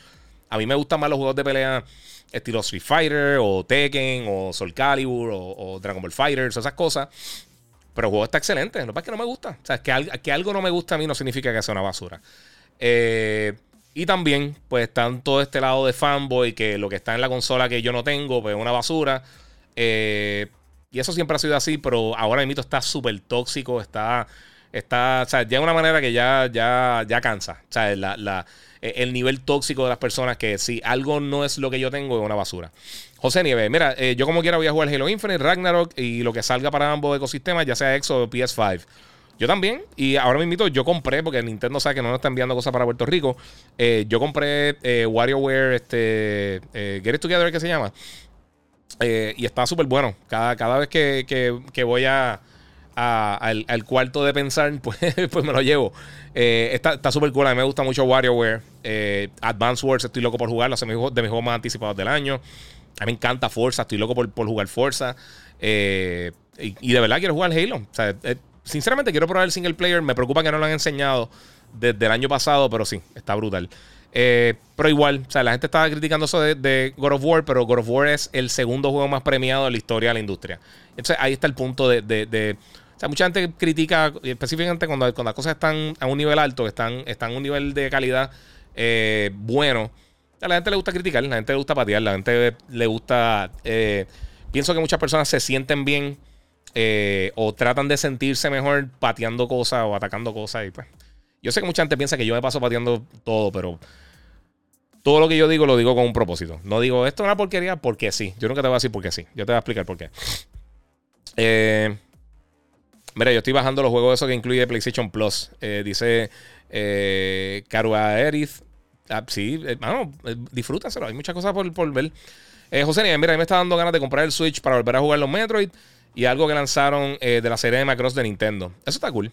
a mí me gustan más los juegos de pelea estilo Street Fighter o Tekken o Soul Calibur o, Dragon Ball Fighters, esas cosas. Pero el juego está excelente, pasa es que no me gusta. O sea, que, que algo no me gusta a mí no significa que sea una basura. Eh, y también, pues están todo este lado de fanboy, que lo que está en la consola que yo no tengo, pues es una basura. Eh, y eso siempre ha sido así, pero ahora mito está súper tóxico, está, está, o sea, ya de una manera que ya, ya, ya cansa. O sea, e, el nivel tóxico de las personas que si algo no es lo que yo tengo, es una basura. José Nieves, mira, eh, yo como quiera voy a jugar Halo Infinite, Ragnarok y lo que salga para ambos ecosistemas, ya sea Exo o PS5. Yo también. Y ahora mismo yo compré, porque Nintendo sabe que no nos está enviando cosas para Puerto Rico. Eh, yo compré eh, WarioWare, este, eh, Get It Together, que se llama. Y está súper bueno. Cada, cada vez que, voy a, al, cuarto de pensar, pues, pues me lo llevo. está súper cool. A mí me gusta mucho WarioWare. Advance Wars, estoy loco por jugarlo. Es de mis juegos más anticipados del año. A mí me encanta Forza. Estoy loco por, jugar Forza. Y, y, de verdad quiero jugar Halo. O sea, sinceramente quiero probar el single player. Me preocupa que no lo han enseñado desde el año pasado, pero sí, está brutal. Eh, pero igual, o sea, la gente estaba criticando eso de, God of War, pero God of War es el segundo juego más premiado de la historia de la industria. Entonces ahí está el punto de. O sea, mucha gente critica, específicamente cuando, cuando, las cosas están a un nivel alto, están, están a un nivel de calidad eh, bueno. A la gente le gusta criticar, la gente le gusta patear, la gente le gusta. Eh, pienso que muchas personas se sienten bien eh, o tratan de sentirse mejor pateando cosas o atacando cosas. Y pues, yo sé que mucha gente piensa que yo me paso pateando todo, pero todo lo que yo digo lo digo con un propósito. No digo esto es una porquería porque sí. Yo nunca te voy a decir porque sí. Yo te voy a explicar por qué. Eh, mira, yo estoy bajando los juegos esos que incluye PlayStation Plus. Eh, dice eh, Erith. Ah, sí, hermano, disfrútaselo. Hay muchas cosas por, por ver. José Nieves, mira, a mí me está dando ganas de comprar el Switch para volver a jugar los Metroid y algo que lanzaron de la serie de Macross de Nintendo. Eso está cool.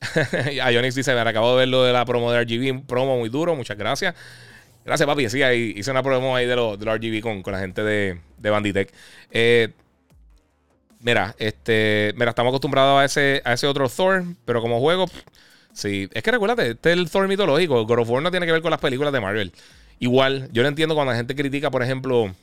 Ionix dice: Me acabo de ver lo de la promo de RGB, promo muy duro, muchas gracias. Gracias, papi. Sí, hice una promo ahí de los de RGB con, con, la gente de, de Banditech. Eh, mira, este, mira, estamos acostumbrados a ese, a ese otro Thor, pero como juego, sí. Es que recuérdate, este es el Thor mitológico. God of War no tiene que ver con las películas de Marvel. Igual, yo no entiendo cuando la gente critica, por ejemplo,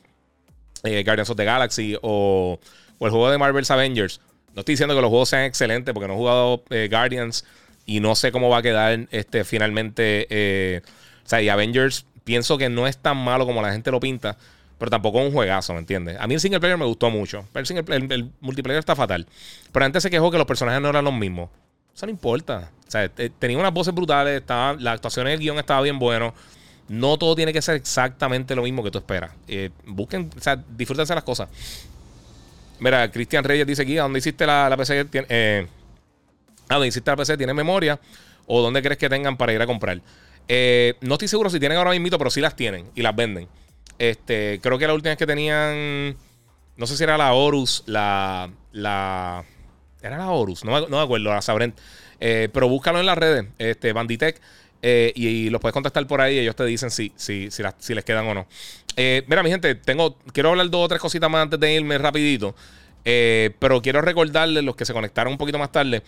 eh, Guardians of the Galaxy o, o, el juego de Marvel's Avengers. No estoy diciendo que los juegos sean excelentes porque no he jugado eh, Guardians y no sé cómo va a quedar este, finalmente. Eh, o sea, y Avengers pienso que no es tan malo como la gente lo pinta, pero tampoco un juegazo, ¿me entiendes? A mí el single player me gustó mucho. El, multiplayer está fatal. Pero antes se quejó que los personajes no eran los mismos. Eso no importa. O sea, tenía unas voces brutales, estaba, la actuación del guion estaba bien bueno. No todo tiene que ser exactamente lo mismo que tú esperas. Eh, busquen, o sea, disfrútense las cosas. Mira, Cristian Reyes dice aquí, ¿a dónde hiciste la, PC? Eh, ¿A dónde hiciste la PC? ¿Tiene memoria? ¿O dónde crees que tengan para ir a comprar? Eh, no estoy seguro si tienen ahora mismo, pero sí las tienen y las venden. Este, creo que la última vez que tenían, no sé si era la Horus, la, la, era la Horus, no, me acuerdo, la sabré. Eh, pero búscalo en las redes, este, Banditech, eh, y, los puedes contactar por ahí. Ellos te dicen si, si, si, les quedan o no. mira, mi gente, tengo, quiero hablar dos o tres cositas más antes de irme rapidito. Pero quiero recordarles, los que se conectaron un poquito más tarde,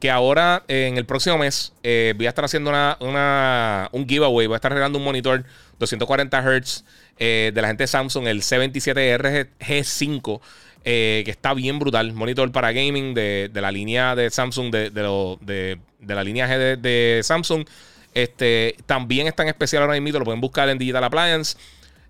que ahora en el próximo mes eh, voy a estar haciendo una, un giveaway. Voy a estar regalando un monitor 240 Hz eh, de la gente de Samsung, el C27R G5, eh, que está bien brutal. Monitor para gaming de, la línea de Samsung, de, de, la línea G de, Samsung. Este, también está en especial ahora mismo, lo pueden buscar en Digital Appliance.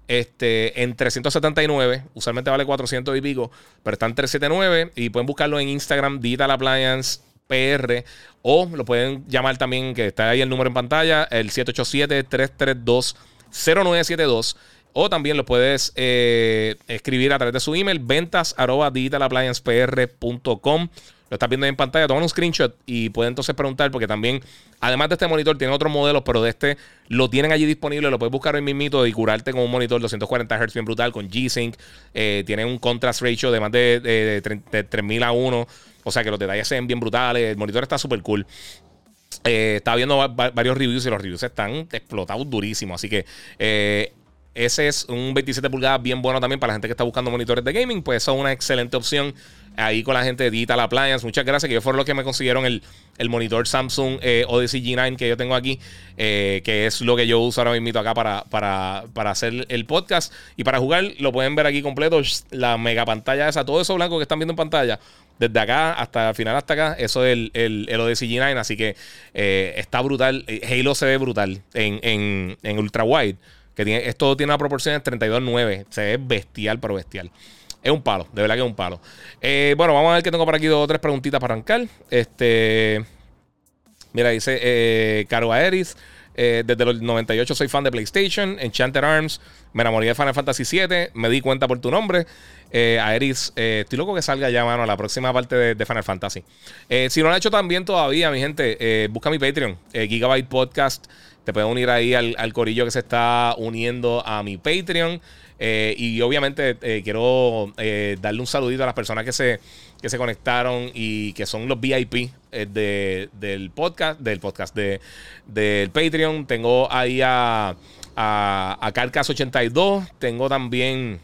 Este, en 379, usualmente vale 400 y pico, pero está en 379 y pueden buscarlo en Instagram, Digital Appliance PR o lo pueden llamar también, que está ahí el número en pantalla, el 787-332-0972. O también lo puedes eh, escribir a través de su email, ventas arroba digitalappliancepr.com. Lo estás viendo en pantalla, toma un screenshot y pueden entonces preguntar, porque también, además de este monitor, tiene otros modelos, pero de este lo tienen allí disponible. Lo puedes buscar hoy mismito y curarte con un monitor 240 Hz bien brutal, con G-Sync. Eh, tiene un contrast ratio de más de, de 3000 a 1. O sea que los detalles se ven bien brutales. El monitor está súper cool. Eh, estaba viendo varios reviews y los reviews están explotados durísimos. Así que eh, ese es un 27 pulgadas bien bueno también para la gente que está buscando monitores de gaming. Pues eso es una excelente opción ahí con la gente de Digital Appliance. Muchas gracias, que ellos fueron los que me consiguieron el, monitor Samsung eh, Odyssey G9 que yo tengo aquí, eh, que es lo que yo uso ahora mismo acá para, para, hacer el podcast. Y para jugar, lo pueden ver aquí completo, la mega pantalla esa, todo eso blanco que están viendo en pantalla. Desde acá hasta el final, hasta acá, eso es el, el, el Odyssey G9. Así que eh, está brutal. Halo se ve brutal en, en, en ultra wide. Que tiene, esto tiene una proporción de 32.9. Se ve bestial, pero bestial. Es un palo, de verdad que es un palo. Eh, bueno, vamos a ver que tengo por aquí dos o tres preguntitas para arrancar. Este. Mira, dice eh, Caro Aeris. Eh, desde los 98 soy fan de PlayStation, Enchanted Arms, me enamoré de Final Fantasy VII, me di cuenta por tu nombre. Eh, Aeris, eh, estoy loco que salga ya, mano, la próxima parte de, Final Fantasy. si no lo ha hecho también todavía, mi gente, busca mi Patreon, Gigabyte Podcast. Te puedes unir ahí al, al, corillo que se está uniendo a mi Patreon. Eh, y obviamente eh, quiero eh, darle un saludito a las personas que se, que se conectaron y que son los VIP del podcast, del podcast de, del Patreon. Tengo ahí a, a, Carcas82, tengo también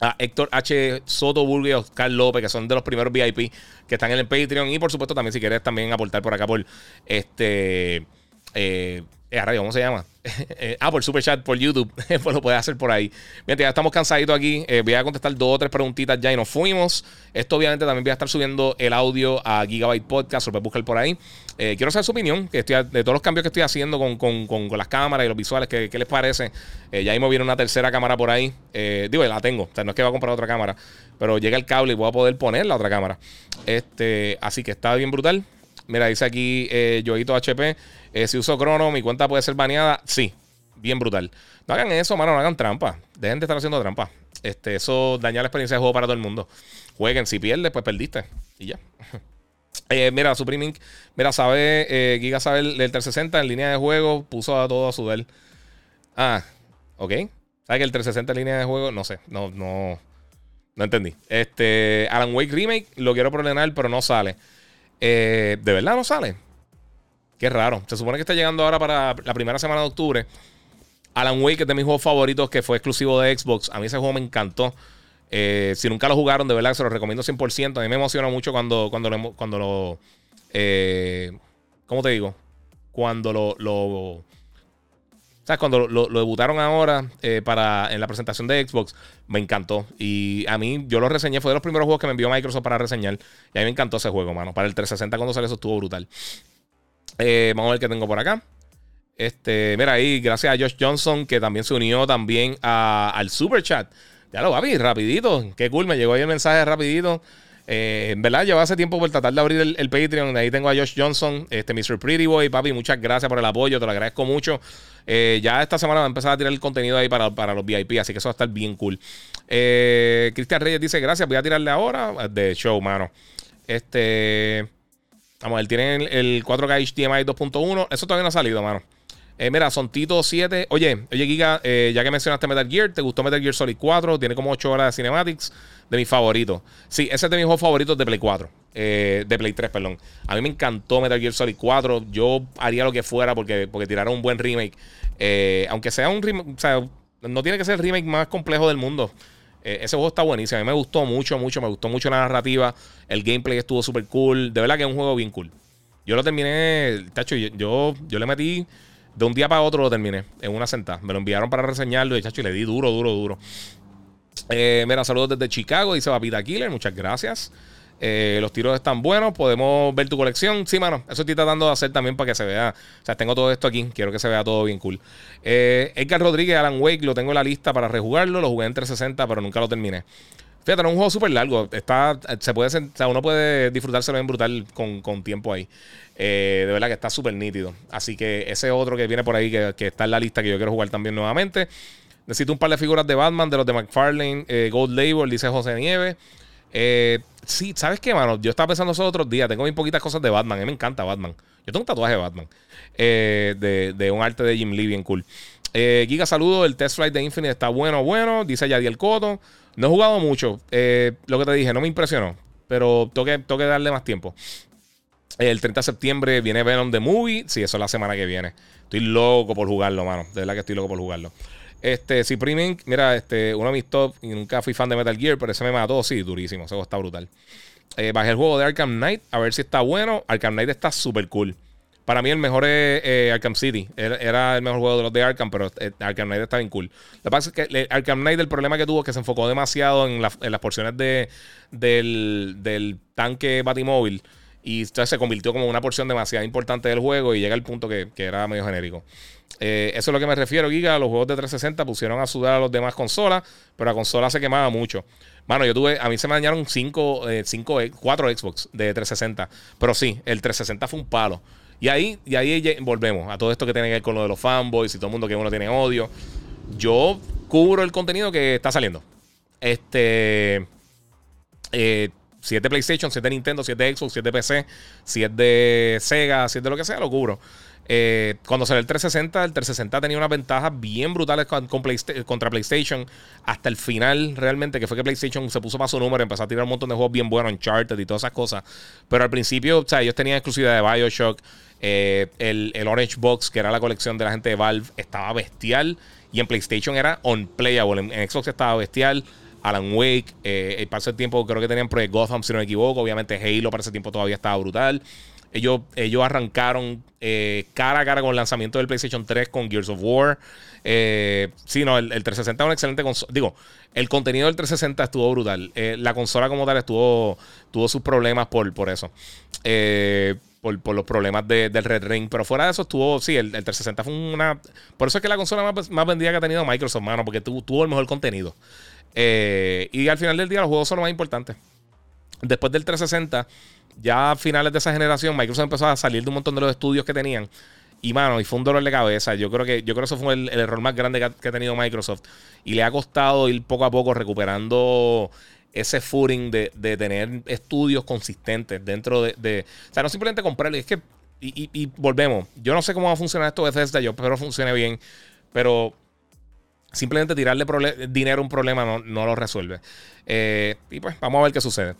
a Héctor H. Soto Burgue y Oscar López, que son de los primeros VIP que están en el Patreon. Y por supuesto, también si quieres también aportar por acá por este eh, ¿cómo se llama? Eh, ah, por Super Chat, por YouTube. pues lo puedes hacer por ahí. Miren, ya estamos cansaditos aquí. Eh, voy a contestar dos o tres preguntitas ya y nos fuimos. Esto, obviamente, también voy a estar subiendo el audio a Gigabyte Podcast. Lo puedes buscar por ahí. quiero saber su opinión que estoy, de todos los cambios que estoy haciendo con, las cámaras y los visuales. ¿Qué, les parece? ya mismo viene una tercera cámara por ahí. digo, la tengo. O sea, no es que voy a comprar otra cámara. Pero llega el cable y voy a poder poner la otra cámara. Este, así que está bien brutal. Mira, dice aquí eh, HP. Eh, si uso Crono, mi cuenta puede ser baneada. Sí, bien brutal. No hagan eso, mano, no hagan trampa. Dejen de estar haciendo trampa. Este, eso daña la experiencia de juego para todo el mundo. Jueguen, si pierdes, pues perdiste. Y ya. Eh, mira, Supreme Inc. Mira, sabe, eh, Giga sabe el, 360 en línea de juego, puso a todo a su del. Ah, ok. ¿Sabe que el 360 en línea de juego? No sé, no, no, no entendí. Este, Alan Wake Remake, lo quiero problemar, pero no sale. Eh, ¿De verdad no sale? Qué raro. Se supone que está llegando ahora para la primera semana de octubre. Alan Wake es de mis juegos favoritos, que fue exclusivo de Xbox. A mí ese juego me encantó. Eh, si nunca lo jugaron, de verdad se lo recomiendo 100%. A mí me emociona mucho cuando, cuando lo. Cuando lo eh, ¿Cómo te digo? Cuando lo ¿Sabes? Cuando lo, debutaron ahora eh, para, en la presentación de Xbox, me encantó. Y a mí, yo lo reseñé, fue de los primeros juegos que me envió Microsoft para reseñar. Y a mí me encantó ese juego, mano. Para el 360 cuando salió eso estuvo brutal. vamos a ver qué tengo por acá. Este, mira ahí, gracias a Josh Johnson, que también se unió también al Super Chat. Ya lo papi, rapidito. Qué cool, me llegó ahí el mensaje rapidito. Eh, en verdad, llevo hace tiempo por tratar de abrir el, Patreon. Ahí tengo a Josh Johnson, este Mr. Pretty Boy, papi. Muchas gracias por el apoyo, te lo agradezco mucho. Eh, ya esta semana va a empezar a tirar el contenido ahí para, los VIP, así que eso va a estar bien cool. Eh, Cristian Reyes dice: Gracias, voy a tirarle ahora de show, mano. Este. Vamos, él tiene el 4K HDMI 2.1. Eso todavía no ha salido, mano. Eh, mira, son Tito 7. Oye, oye, Giga, eh, ya que mencionaste Metal Gear, ¿te gustó Metal Gear Solid 4? Tiene como 8 horas de cinematics. De mis favoritos. Sí, ese es de mis juegos favoritos de Play 4. Eh, de Play 3, perdón. A mí me encantó Metal Gear Solid 4. Yo haría lo que fuera porque, porque tiraron un buen remake. aunque sea un remake. O sea, no tiene que ser el remake más complejo del mundo. ese juego está buenísimo. A mí me gustó mucho, mucho. Me gustó mucho la narrativa. El gameplay estuvo súper cool. De verdad que es un juego bien cool. Yo lo terminé. Tacho, yo, yo le metí de un día para otro lo terminé en una sentada. Me lo enviaron para reseñarlo y, chacho, y le di duro, duro, duro. Eh, mira, saludos desde Chicago, dice Papita Killer, muchas gracias. Eh, los tiros están buenos, podemos ver tu colección. Sí, mano, eso estoy tratando de hacer también para que se vea. O sea, tengo todo esto aquí, quiero que se vea todo bien cool. Eh, Edgar Rodríguez, Alan Wake, lo tengo en la lista para rejugarlo. Lo jugué en 360, pero nunca lo terminé. Fíjate, es un juego súper largo. Está, se puede, o sea, uno puede disfrutárselo bien brutal con, con tiempo ahí. Eh, de verdad que está súper nítido. Así que ese otro que viene por ahí, que, está en la lista que yo quiero jugar también nuevamente. Necesito un par de figuras de Batman, de los de McFarlane, eh, Gold Label, dice José Nieves. Eh, sí, ¿sabes qué, mano? Yo estaba pensando eso otros días. Tengo bien poquitas cosas de Batman. A mí me encanta Batman. Yo tengo un tatuaje de Batman. de, un arte de Jim Lee, bien cool. Giga, saludo. El test flight de Infinite está bueno, bueno. Dice Yadiel Coto. No he jugado mucho. lo que te dije, no me impresionó. Pero tengo que, darle más tiempo. El 30 de septiembre viene Venom the Movie. Sí, eso es la semana que viene. Estoy loco por jugarlo, mano. De verdad que estoy loco por jugarlo. Este, si Priming, mira, este, uno de mis top, y nunca fui fan de Metal Gear, pero ese me mató, sí, durísimo. Ese está brutal. Eh, bajé el juego de Arkham Knight, a ver si está bueno. Arkham Knight está súper cool. Para mí el mejor es eh, Arkham City. Era, el mejor juego de los de Arkham, pero eh, Arkham Knight está bien cool. Lo que pasa es que Arkham Knight el problema que tuvo es que se enfocó demasiado en, las porciones de, del, tanque Batimóvil. Y se convirtió como una porción demasiado importante del juego y llega el punto que, era medio genérico. Eh, eso es lo que me refiero, Giga. Los juegos de 360 pusieron a sudar a los demás consolas, pero la consola se quemaba mucho. Mano, yo tuve, a mí se me dañaron 5, 5, 4 Xbox de 360. Pero sí, el 360 fue un palo. Y ahí, y ahí volvemos a todo esto que tiene que ver con lo de los fanboys y todo el mundo que uno tiene odio. Yo cubro el contenido que está saliendo. Este. Eh, si es de PlayStation, si es de Nintendo, si es de Xbox, si es de PC, si es de Sega, si es de lo que sea, lo cubro. Eh, cuando salió el 360, el 360 tenía unas ventajas bien brutales contra PlayStation hasta el final, realmente, que fue que PlayStation se puso para su número, empezó a tirar un montón de juegos bien buenos, Uncharted y todas esas cosas. Pero al principio, o sea, ellos tenían exclusividad de Bioshock, eh, el, el, Orange Box, que era la colección de la gente de Valve, estaba bestial. Y en PlayStation era unplayable, en Xbox estaba bestial. Alan Wake. Eh, para ese tiempo creo que tenían Project Gotham, si no me equivoco. Obviamente Halo para ese tiempo todavía estaba brutal. Ellos, ellos arrancaron eh, cara a cara con el lanzamiento del PlayStation 3 con Gears of War. Eh, sí, no, el, 360 es un excelente consola. Digo, el contenido del 360 estuvo brutal. Eh, la consola como tal estuvo tuvo sus problemas por, por eso. Por, los problemas del Red Ring. Pero fuera de eso, estuvo. Sí, el, 360 fue una. Por eso es que la consola más, más vendida que ha tenido Microsoft, mano, porque tuvo, tuvo el mejor contenido. Eh, y al final del día, los juegos son los más importantes. Después del 360, ya a finales de esa generación, Microsoft empezó a salir de un montón de los estudios que tenían. Y mano, y fue un dolor de cabeza. Yo creo que, yo creo que eso fue el, error más grande que ha, tenido Microsoft. Y le ha costado ir poco a poco recuperando ese footing de, tener estudios consistentes dentro de, O sea, no simplemente comprarlo. Es que. Y, volvemos. Yo no sé cómo va a funcionar esto de. Yo espero funcione bien. Pero simplemente tirarle dinero a un problema no, lo resuelve. Eh, y pues vamos a ver qué sucede.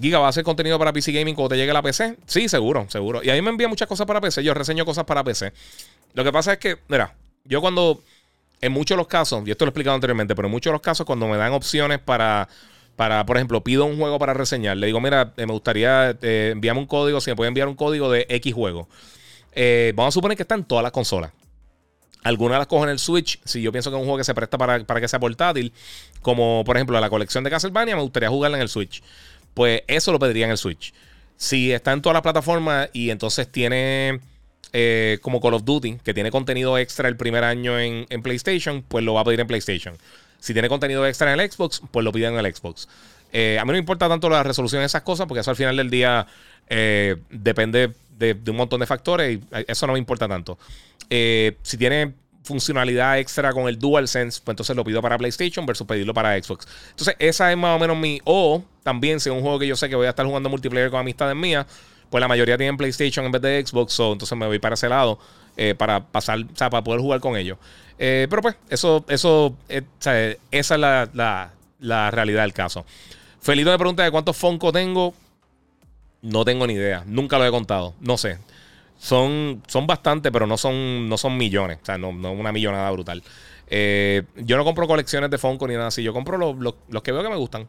Giga, ¿va a hacer contenido para PC Gaming cuando te llegue la PC? Sí, seguro, seguro. Y a mí me envía muchas cosas para PC. Yo reseño cosas para PC. Lo que pasa es que, mira, yo cuando, en muchos de los casos, y esto lo he explicado anteriormente, pero en muchos de los casos, cuando me dan opciones para, para por ejemplo, pido un juego para reseñar, le digo, mira, eh, me gustaría eh, enviarme un código, si me puede enviar un código de X juego. Eh, vamos a suponer que está en todas las consolas. Algunas las cojo en el Switch. Si yo pienso que es un juego que se presta para, para que sea portátil, como por ejemplo la colección de Castlevania, me gustaría jugarla en el Switch pues eso lo pediría en el Switch. Si está en todas las plataformas y entonces tiene eh, como Call of Duty, que tiene contenido extra el primer año en, PlayStation, pues lo va a pedir en PlayStation. Si tiene contenido extra en el Xbox, pues lo pide en el Xbox. Eh, a mí no me importa tanto la resolución de esas cosas, porque eso al final del día eh, depende de, de, un montón de factores y eso no me importa tanto. si tiene funcionalidad extra con el DualSense, pues entonces lo pido para PlayStation versus pedirlo para Xbox. Entonces, esa es más o menos mi. O también, si es un juego que yo sé que voy a estar jugando multiplayer con amistades mías, pues la mayoría tienen PlayStation en vez de Xbox, o entonces me voy para ese lado eh, para pasar, o sea, para poder jugar con ellos. Eh, pero pues, eso, eso, eh, esa es la, la, realidad del caso. Felito me pregunta de cuántos Funko tengo. No tengo ni idea. Nunca lo he contado. No sé son, son bastante, pero no son, no son millones. O sea, no, no una millonada brutal. Yo no compro colecciones de Funko ni nada así. Yo compro los, que veo que me gustan.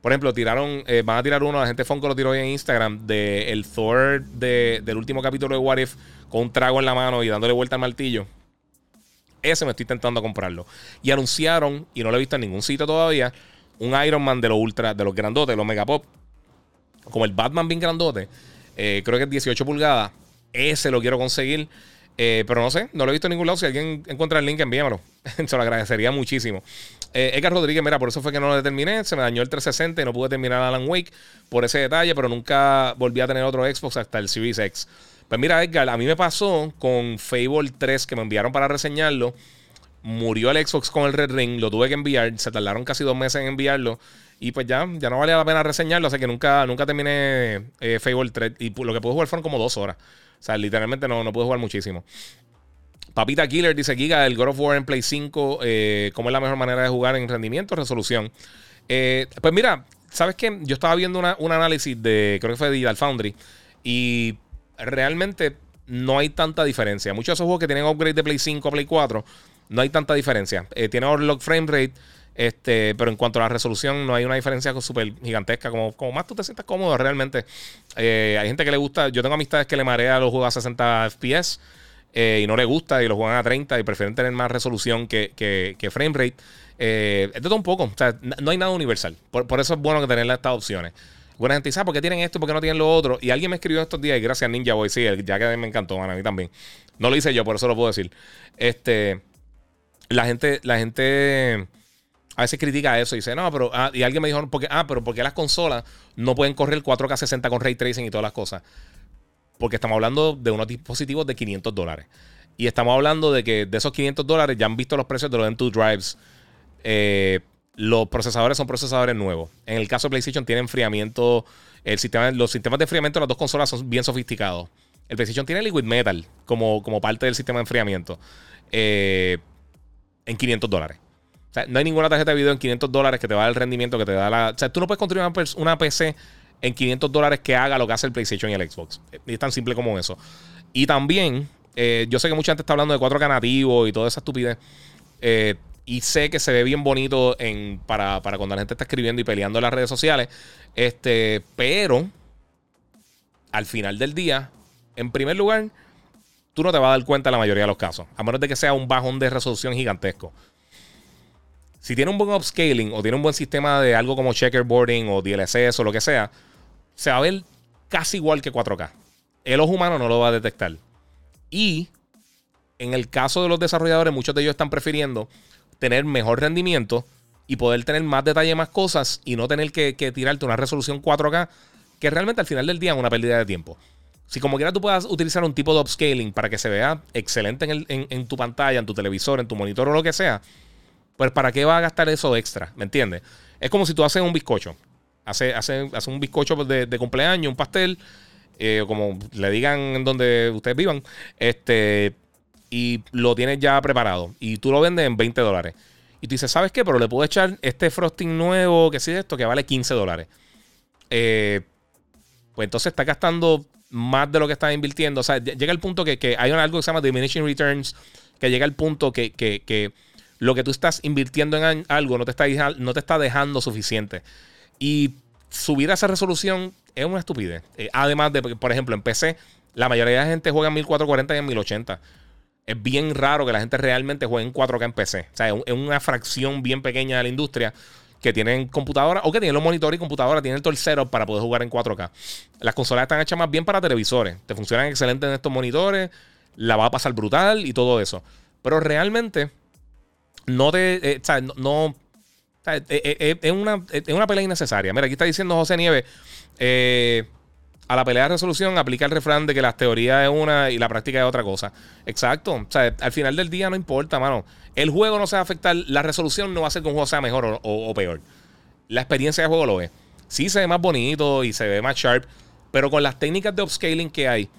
Por ejemplo, tiraron, eh, van a tirar uno, la gente Funko lo tiró hoy en Instagram, de el Thor del último capítulo de What If, con un trago en la mano y dándole vuelta al martillo. Ese me estoy intentando comprarlo. Y anunciaron, y no lo he visto en ningún sitio todavía, un Iron Man de los ultra, de los grandotes, de los megapop. Como el Batman bien grandote. Eh, creo que es 18 pulgadas. Ese lo quiero conseguir. Eh, pero no sé, no lo he visto en ningún lado. Si alguien encuentra el link, envíamelo. Se lo agradecería muchísimo. Eh, Edgar Rodríguez, mira, por eso fue que no lo terminé. Se me dañó el 360 y no pude terminar Alan Wake por ese detalle, pero nunca volví a tener otro Xbox hasta el Series X. Pues mira, Edgar, a mí me pasó con Fable 3 que me enviaron para reseñarlo. Murió el Xbox con el Red Ring, lo tuve que enviar. Se tardaron casi dos meses en enviarlo. Y pues ya, ya no valía la pena reseñarlo. Así que nunca, nunca terminé eh, Fable 3. Y lo que pude jugar fueron como dos horas. O sea, literalmente no, no pude jugar muchísimo. Papita Killer dice Giga, el God of War en Play 5, eh, ¿cómo es la mejor manera de jugar en rendimiento, resolución? Eh, pues mira, ¿sabes qué? Yo estaba viendo un análisis de, creo que fue de Digital Foundry, y realmente no hay tanta diferencia. Muchos de esos juegos que tienen upgrade de Play 5 a Play 4, no hay tanta diferencia. Eh, tiene overlock frame rate, este, pero en cuanto a la resolución, no hay una diferencia súper gigantesca. Como, como más tú te sientas cómodo, realmente. Eh, hay gente que le gusta. Yo tengo amistades que le marea los juegos a 60 FPS eh, y no le gusta y los juegan a 30 y prefieren tener más resolución que, que, frame rate. Eh, es un poco. O sea, no hay nada universal. Por, eso es bueno que tener estas opciones. Buena gente dice, ah, ¿por qué tienen esto y por qué no tienen lo otro? Y alguien me escribió estos días, y gracias Ninja Boy, sí, ya que me encantó, a mí también. No lo hice yo, por eso lo puedo decir. Este, la gente, la gente a veces critica eso y dice, no, pero. Ah, y alguien me dijo, porque, ah, pero ¿por qué las consolas no pueden correr 4K 60 con ray tracing y todas las cosas? Porque estamos hablando de unos dispositivos de 500 dólares. Y estamos hablando de que de esos 500 dólares ya han visto los precios de los M2 drives. Eh, los procesadores son procesadores nuevos. En el caso de PlayStation tiene enfriamiento. El sistema, los sistemas de enfriamiento de las dos consolas son bien sofisticados. El PlayStation tiene Liquid Metal como, como parte del sistema de enfriamiento. Eh, en 500 dólares no hay ninguna tarjeta de video en 500 dólares que te va a el rendimiento que te da la. O sea, tú no puedes construir una, PC en 500 dólares que haga lo que hace el PlayStation y el Xbox. Es tan simple como eso. Y también, eh, yo sé que mucha gente está hablando de 4K nativo y toda esa estupidez. Eh, y sé que se ve bien bonito en, para, cuando la gente está escribiendo y peleando en las redes sociales. Este, pero al final del día, en primer lugar, tú no te vas a dar cuenta en la mayoría de los casos. A menos de que sea un bajón de resolución gigantesco. Si tiene un buen upscaling o tiene un buen sistema de algo como checkerboarding o DLSS o lo que sea, se va a ver casi igual que 4K. El ojo humano no lo va a detectar. Y en el caso de los desarrolladores, muchos de ellos están prefiriendo tener mejor rendimiento y poder tener más detalle, más cosas y no tener que, tirarte una resolución 4K que realmente al final del día es una pérdida de tiempo. Si como quiera tú puedas utilizar un tipo de upscaling para que se vea excelente en, en tu pantalla, en tu televisor, en tu monitor o lo que sea, Pues ¿para qué va a gastar eso extra? ¿Me entiendes? Es como si tú haces un bizcocho. Hace, hace, hace un bizcocho de, de cumpleaños, un pastel, eh, como le digan en donde ustedes vivan, este, y lo tienes ya preparado. Y tú lo vendes en 20 dólares. Y tú dices, ¿sabes qué? Pero le puedo echar este frosting nuevo, que sí, esto, que vale 15 dólares. Eh, pues entonces está gastando más de lo que está invirtiendo. O sea, llega el punto que, hay algo que se llama diminishing returns, que llega el punto que, que, lo que tú estás invirtiendo en algo no te está, dejando suficiente. Y subir a esa resolución es una estupidez. Eh, además de, por ejemplo, en PC, la mayoría de la gente juega en 1440 y en 1080. Es bien raro que la gente realmente juegue en 4K en PC. O sea, es una fracción bien pequeña de la industria que tienen computadora o que tienen los monitores y computadora, tienen el setup para poder jugar en 4K. Las consolas están hechas más bien para televisores. Te funcionan excelente en estos monitores, la va a pasar brutal y todo eso. Pero realmente no te. Eh, o sea, no. Eh, eh, es, una, una pelea innecesaria. Mira, aquí está diciendo José Nieves. A la pelea de resolución aplica el refrán de que la teoría es una y la práctica es otra cosa. Exacto. O sea, al final del día no importa, mano. El juego no se va a afectar. La resolución no va a hacer que un juego sea mejor o, peor. La experiencia de juego lo es. Sí se ve más bonito y se ve más sharp. Pero con las técnicas de upscaling que hay,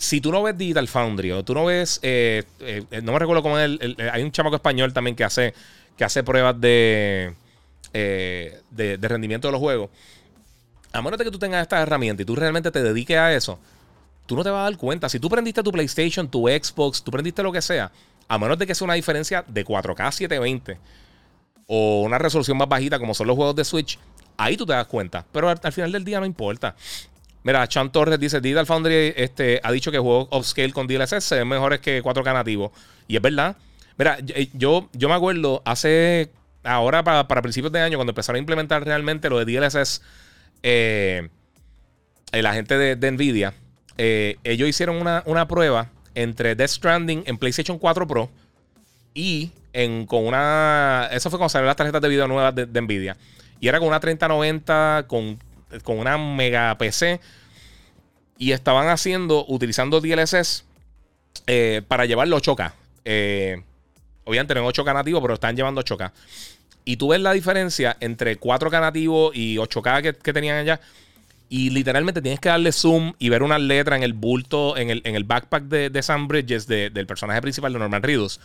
si tú no ves Digital Foundry o tú no ves. Eh, eh, no me recuerdo cómo es. El, hay un chamaco español también que hace, que hace pruebas de, eh, de, rendimiento de los juegos a menos de que tú tengas esta herramienta y tú realmente te dediques a eso, tú no te vas a dar cuenta. Si tú prendiste tu PlayStation, tu Xbox, tú prendiste lo que sea, a menos de que sea una diferencia de 4K 720 o una resolución más bajita como son los juegos de Switch, ahí tú te das cuenta. Pero al, final del día no importa. Mira, Chan Torres dice, Digital Foundry este, ha dicho que juegos upscale con DLSS se ven mejores que 4K nativo. Y es verdad. Mira, yo, yo me acuerdo hace, ahora para, para principios de año, cuando empezaron a implementar realmente lo de DLSS eh, la gente de, Nvidia, eh, ellos hicieron una, prueba entre Death Stranding en PlayStation 4 Pro y en, con una. Eso fue cuando salieron las tarjetas de video nuevas de, Nvidia. Y era con una 3090, con, con una mega PC. Y estaban haciendo, utilizando DLSS eh, para llevarlo 8K. obviamente no 8K nativo, pero están llevando 8K. Y tú ves la diferencia entre 4K nativo y 8K que, tenían allá. Y literalmente tienes que darle zoom y ver una letra en el bulto, en el, en el backpack de, Sam Bridges, del personaje principal de Norman Reedus.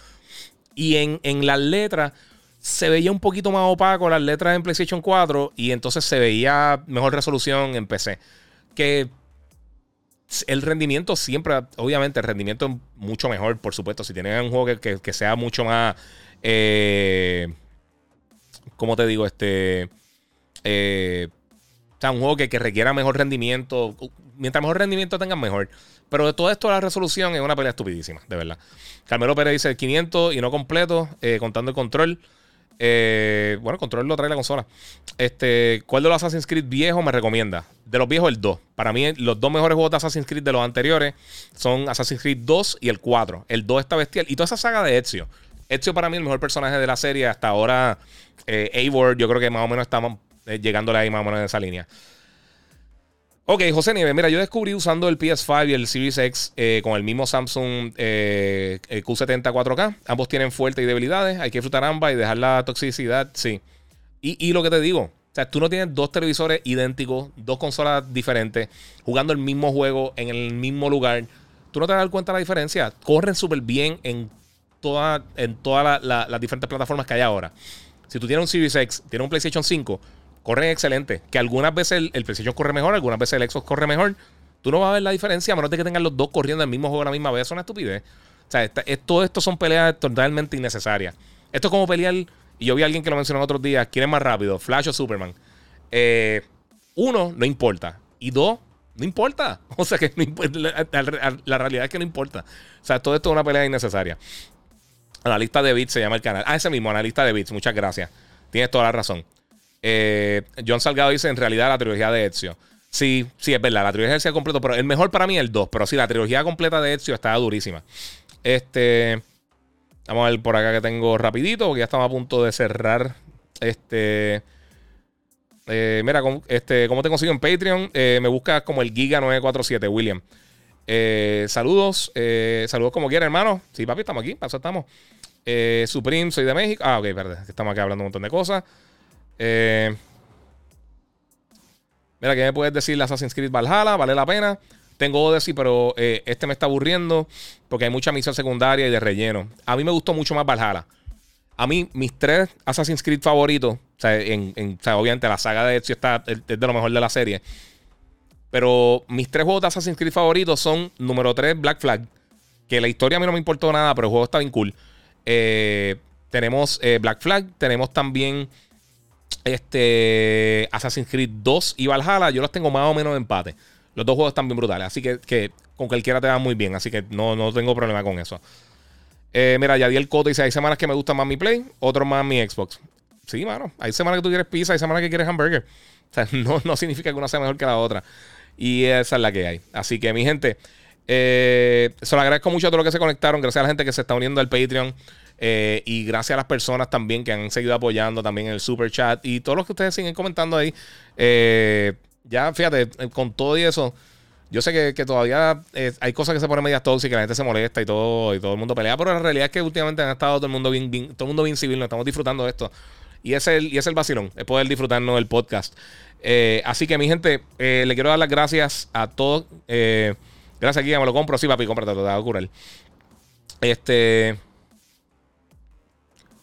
Y en, en las letras se veía un poquito más opaco las letras en PlayStation 4 y entonces se veía mejor resolución en PC. Que el rendimiento siempre, obviamente, el rendimiento es mucho mejor, por supuesto. Si tienen un juego que, sea mucho más. Eh, como te digo? Este. Eh, sea, un juego que, requiera mejor rendimiento. Mientras mejor rendimiento tengan, mejor. Pero de todo esto, la resolución es una pelea estupidísima, de verdad. Carmelo Pérez dice 500 y no completo, eh, contando el control. Eh, bueno, control lo trae la consola. Este, ¿Cuál de los Assassin's Creed viejos me recomienda? De los viejos, el 2. Para mí, los dos mejores juegos de Assassin's Creed de los anteriores son Assassin's Creed 2 y el 4. El 2 está bestial. Y toda esa saga de Ezio. Ezio para mí el mejor personaje de la serie hasta ahora. Eh, Eivor, yo creo que más o menos estamos eh, llegándole ahí más o menos en esa línea. Ok, José Nieves, mira, yo descubrí usando el PS5 y el Series X eh, con el mismo Samsung eh, Q70 4K. Ambos tienen fuertes y debilidades. Hay que disfrutar ambas y dejar la toxicidad, sí. Y, y lo que te digo, o sea, tú no tienes dos televisores idénticos, dos consolas diferentes, jugando el mismo juego en el mismo lugar. Tú no te das cuenta de la diferencia. Corren súper bien en en todas las diferentes plataformas que hay ahora. Si tú tienes un Series X, tienes un PlayStation 5, corren excelente. Que algunas veces el, PlayStation corre mejor, algunas veces el Xbox corre mejor. Tú no vas a ver la diferencia a menos de que tengan los dos corriendo el mismo juego a la misma vez. Es una estupidez. O sea, todo esto son peleas totalmente innecesarias. Esto es como pelear. Y yo vi a alguien que lo mencionó otros días. ¿Quién es más rápido? ¿Flash o Superman? Eh, uno, no importa. Y dos, no importa. O sea que la, la, realidad es que no importa. O sea, todo esto es una pelea innecesaria. Analista de bits se llama el canal. Ah, ese mismo, analista de bits. Muchas gracias. Tienes toda la razón. Eh, John Salgado dice: en realidad la trilogía de Ezio. Sí, sí, es verdad. La trilogía de Ezio completo, pero el mejor para mí es el 2. Pero sí, la trilogía completa de Ezio está durísima. Este. Vamos a ver por acá que tengo rapidito, porque ya estamos a punto de cerrar. Este. Eh, mira, este, ¿cómo te consigo en Patreon? Eh, me buscas como el Giga947, William. saludos, saludos como quieras, hermano. Sí, papi, estamos aquí, paso estamos. Eh, Supreme, soy de México. Ah, ok, perdón. Estamos aquí hablando un montón de cosas. Eh, mira, ¿qué me puedes decir? Assassin's Creed Valhalla, ¿vale la pena? Tengo Odyssey, pero eh, este me está aburriendo porque hay mucha misión secundaria y de relleno. A mí me gustó mucho más Valhalla. A mí, mis tres Assassin's Creed favoritos, o sea, en, obviamente la saga de Ezio está, es de lo mejor de la serie. Pero mis tres juegos de Assassin's Creed favoritos son número 3, Black Flag. Que la historia a mí no me importó nada, pero el juego está bien cool. Eh, tenemos Black Flag, tenemos también este Assassin's Creed 2 y Valhalla. Yo los tengo más o menos en empate. Los dos juegos están bien brutales. Así que, con cualquiera te va muy bien. Así que no, no tengo problema con eso. Eh, mira, ya di el coto y dice: hay semanas que me gusta más mi Play, otros más mi Xbox. Sí, mano. Hay semanas que tú quieres pizza, hay semanas que quieres hamburger. O sea, no, no significa que una sea mejor que la otra. Y esa es la que hay. Así que, mi gente, eh, se lo agradezco mucho a todos los que se conectaron. Gracias a la gente que se está uniendo al Patreon. Eh, y gracias a las personas también que han seguido apoyando también en el super chat. Y todos los que ustedes siguen comentando ahí. Eh, ya, fíjate, con todo y eso. Yo sé que, todavía hay cosas que se ponen medias tóxicas, la gente se molesta y todo, y todo el mundo pelea, pero la realidad es que últimamente han estado todo el mundo bien, todo el mundo bien civil, nos estamos disfrutando de esto. Y es el, y es el vacilón, es poder disfrutarnos del podcast. así que, mi gente, le quiero dar las gracias a todos. Gracias, aquí, me lo compro. Sí, papi, cómprate, te va a curar. Este.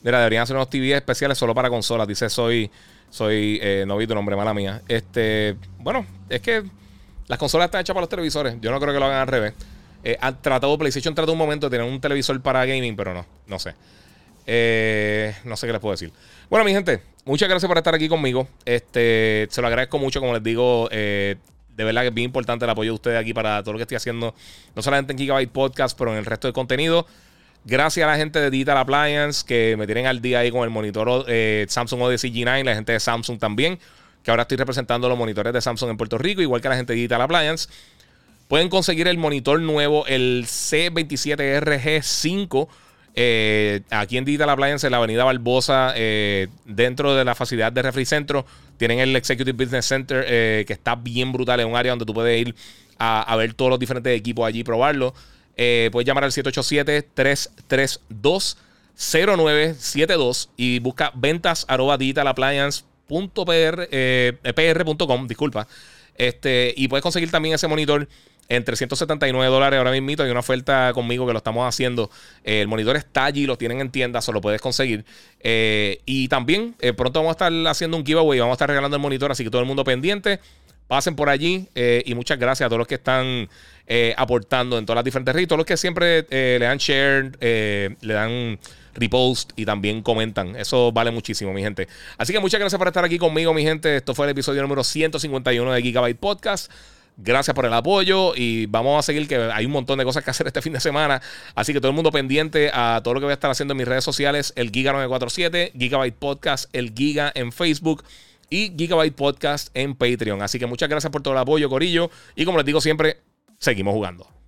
Mira, deberían hacer unos TV especiales solo para consolas. Dice, soy, soy eh, novito, nombre mala mía. Este, bueno, es que las consolas están hechas para los televisores. Yo no creo que lo hagan al revés. Eh, han tratado, PlayStation trató un momento de tener un televisor para gaming, pero no, no sé. Eh, no sé qué les puedo decir. Bueno, mi gente, muchas gracias por estar aquí conmigo. Este, se lo agradezco mucho, como les digo. Eh, de verdad que es bien importante el apoyo de ustedes aquí para todo lo que estoy haciendo, no solamente en Gigabyte Podcast, pero en el resto del contenido. Gracias a la gente de Digital Appliance que me tienen al día ahí con el monitor eh, Samsung Odyssey G9, la gente de Samsung también, que ahora estoy representando los monitores de Samsung en Puerto Rico, igual que la gente de Digital Appliance. Pueden conseguir el monitor nuevo, el C27RG5 eh, aquí en Digital Appliance, en la avenida Barbosa, eh, dentro de la facilidad de Refri Centro, tienen el Executive Business Center, que está bien brutal. Es un área donde tú puedes ir a, ver todos los diferentes equipos allí y probarlo. puedes llamar al 787-332-0972 y busca ventas arroba digitalappliance.pr.com, disculpa. Este, y puedes conseguir también ese monitor en 379 dólares ahora mismo. Hay una oferta conmigo que lo estamos haciendo. Eh, el monitor está allí, lo tienen en tienda, solo puedes conseguir. Eh, y también eh, pronto vamos a estar haciendo un giveaway, vamos a estar regalando el monitor, así que todo el mundo pendiente. Pasen por allí y muchas gracias a todos los que están aportando en todas las diferentes redes, todos los que siempre le dan share, le dan repost y también comentan. Eso vale muchísimo, mi gente. Así que muchas gracias por estar aquí conmigo, mi gente. Esto fue el episodio número 151 de Gigabyte Podcast. Gracias por el apoyo y vamos a seguir que hay un montón de cosas que hacer este fin de semana. Así que todo el mundo pendiente a todo lo que voy a estar haciendo en mis redes sociales, el Giga947, Gigabyte Podcast, el Giga en Facebook y Gigabyte Podcast en Patreon. Así que muchas gracias por todo el apoyo, Corillo. Y como les digo siempre, seguimos jugando.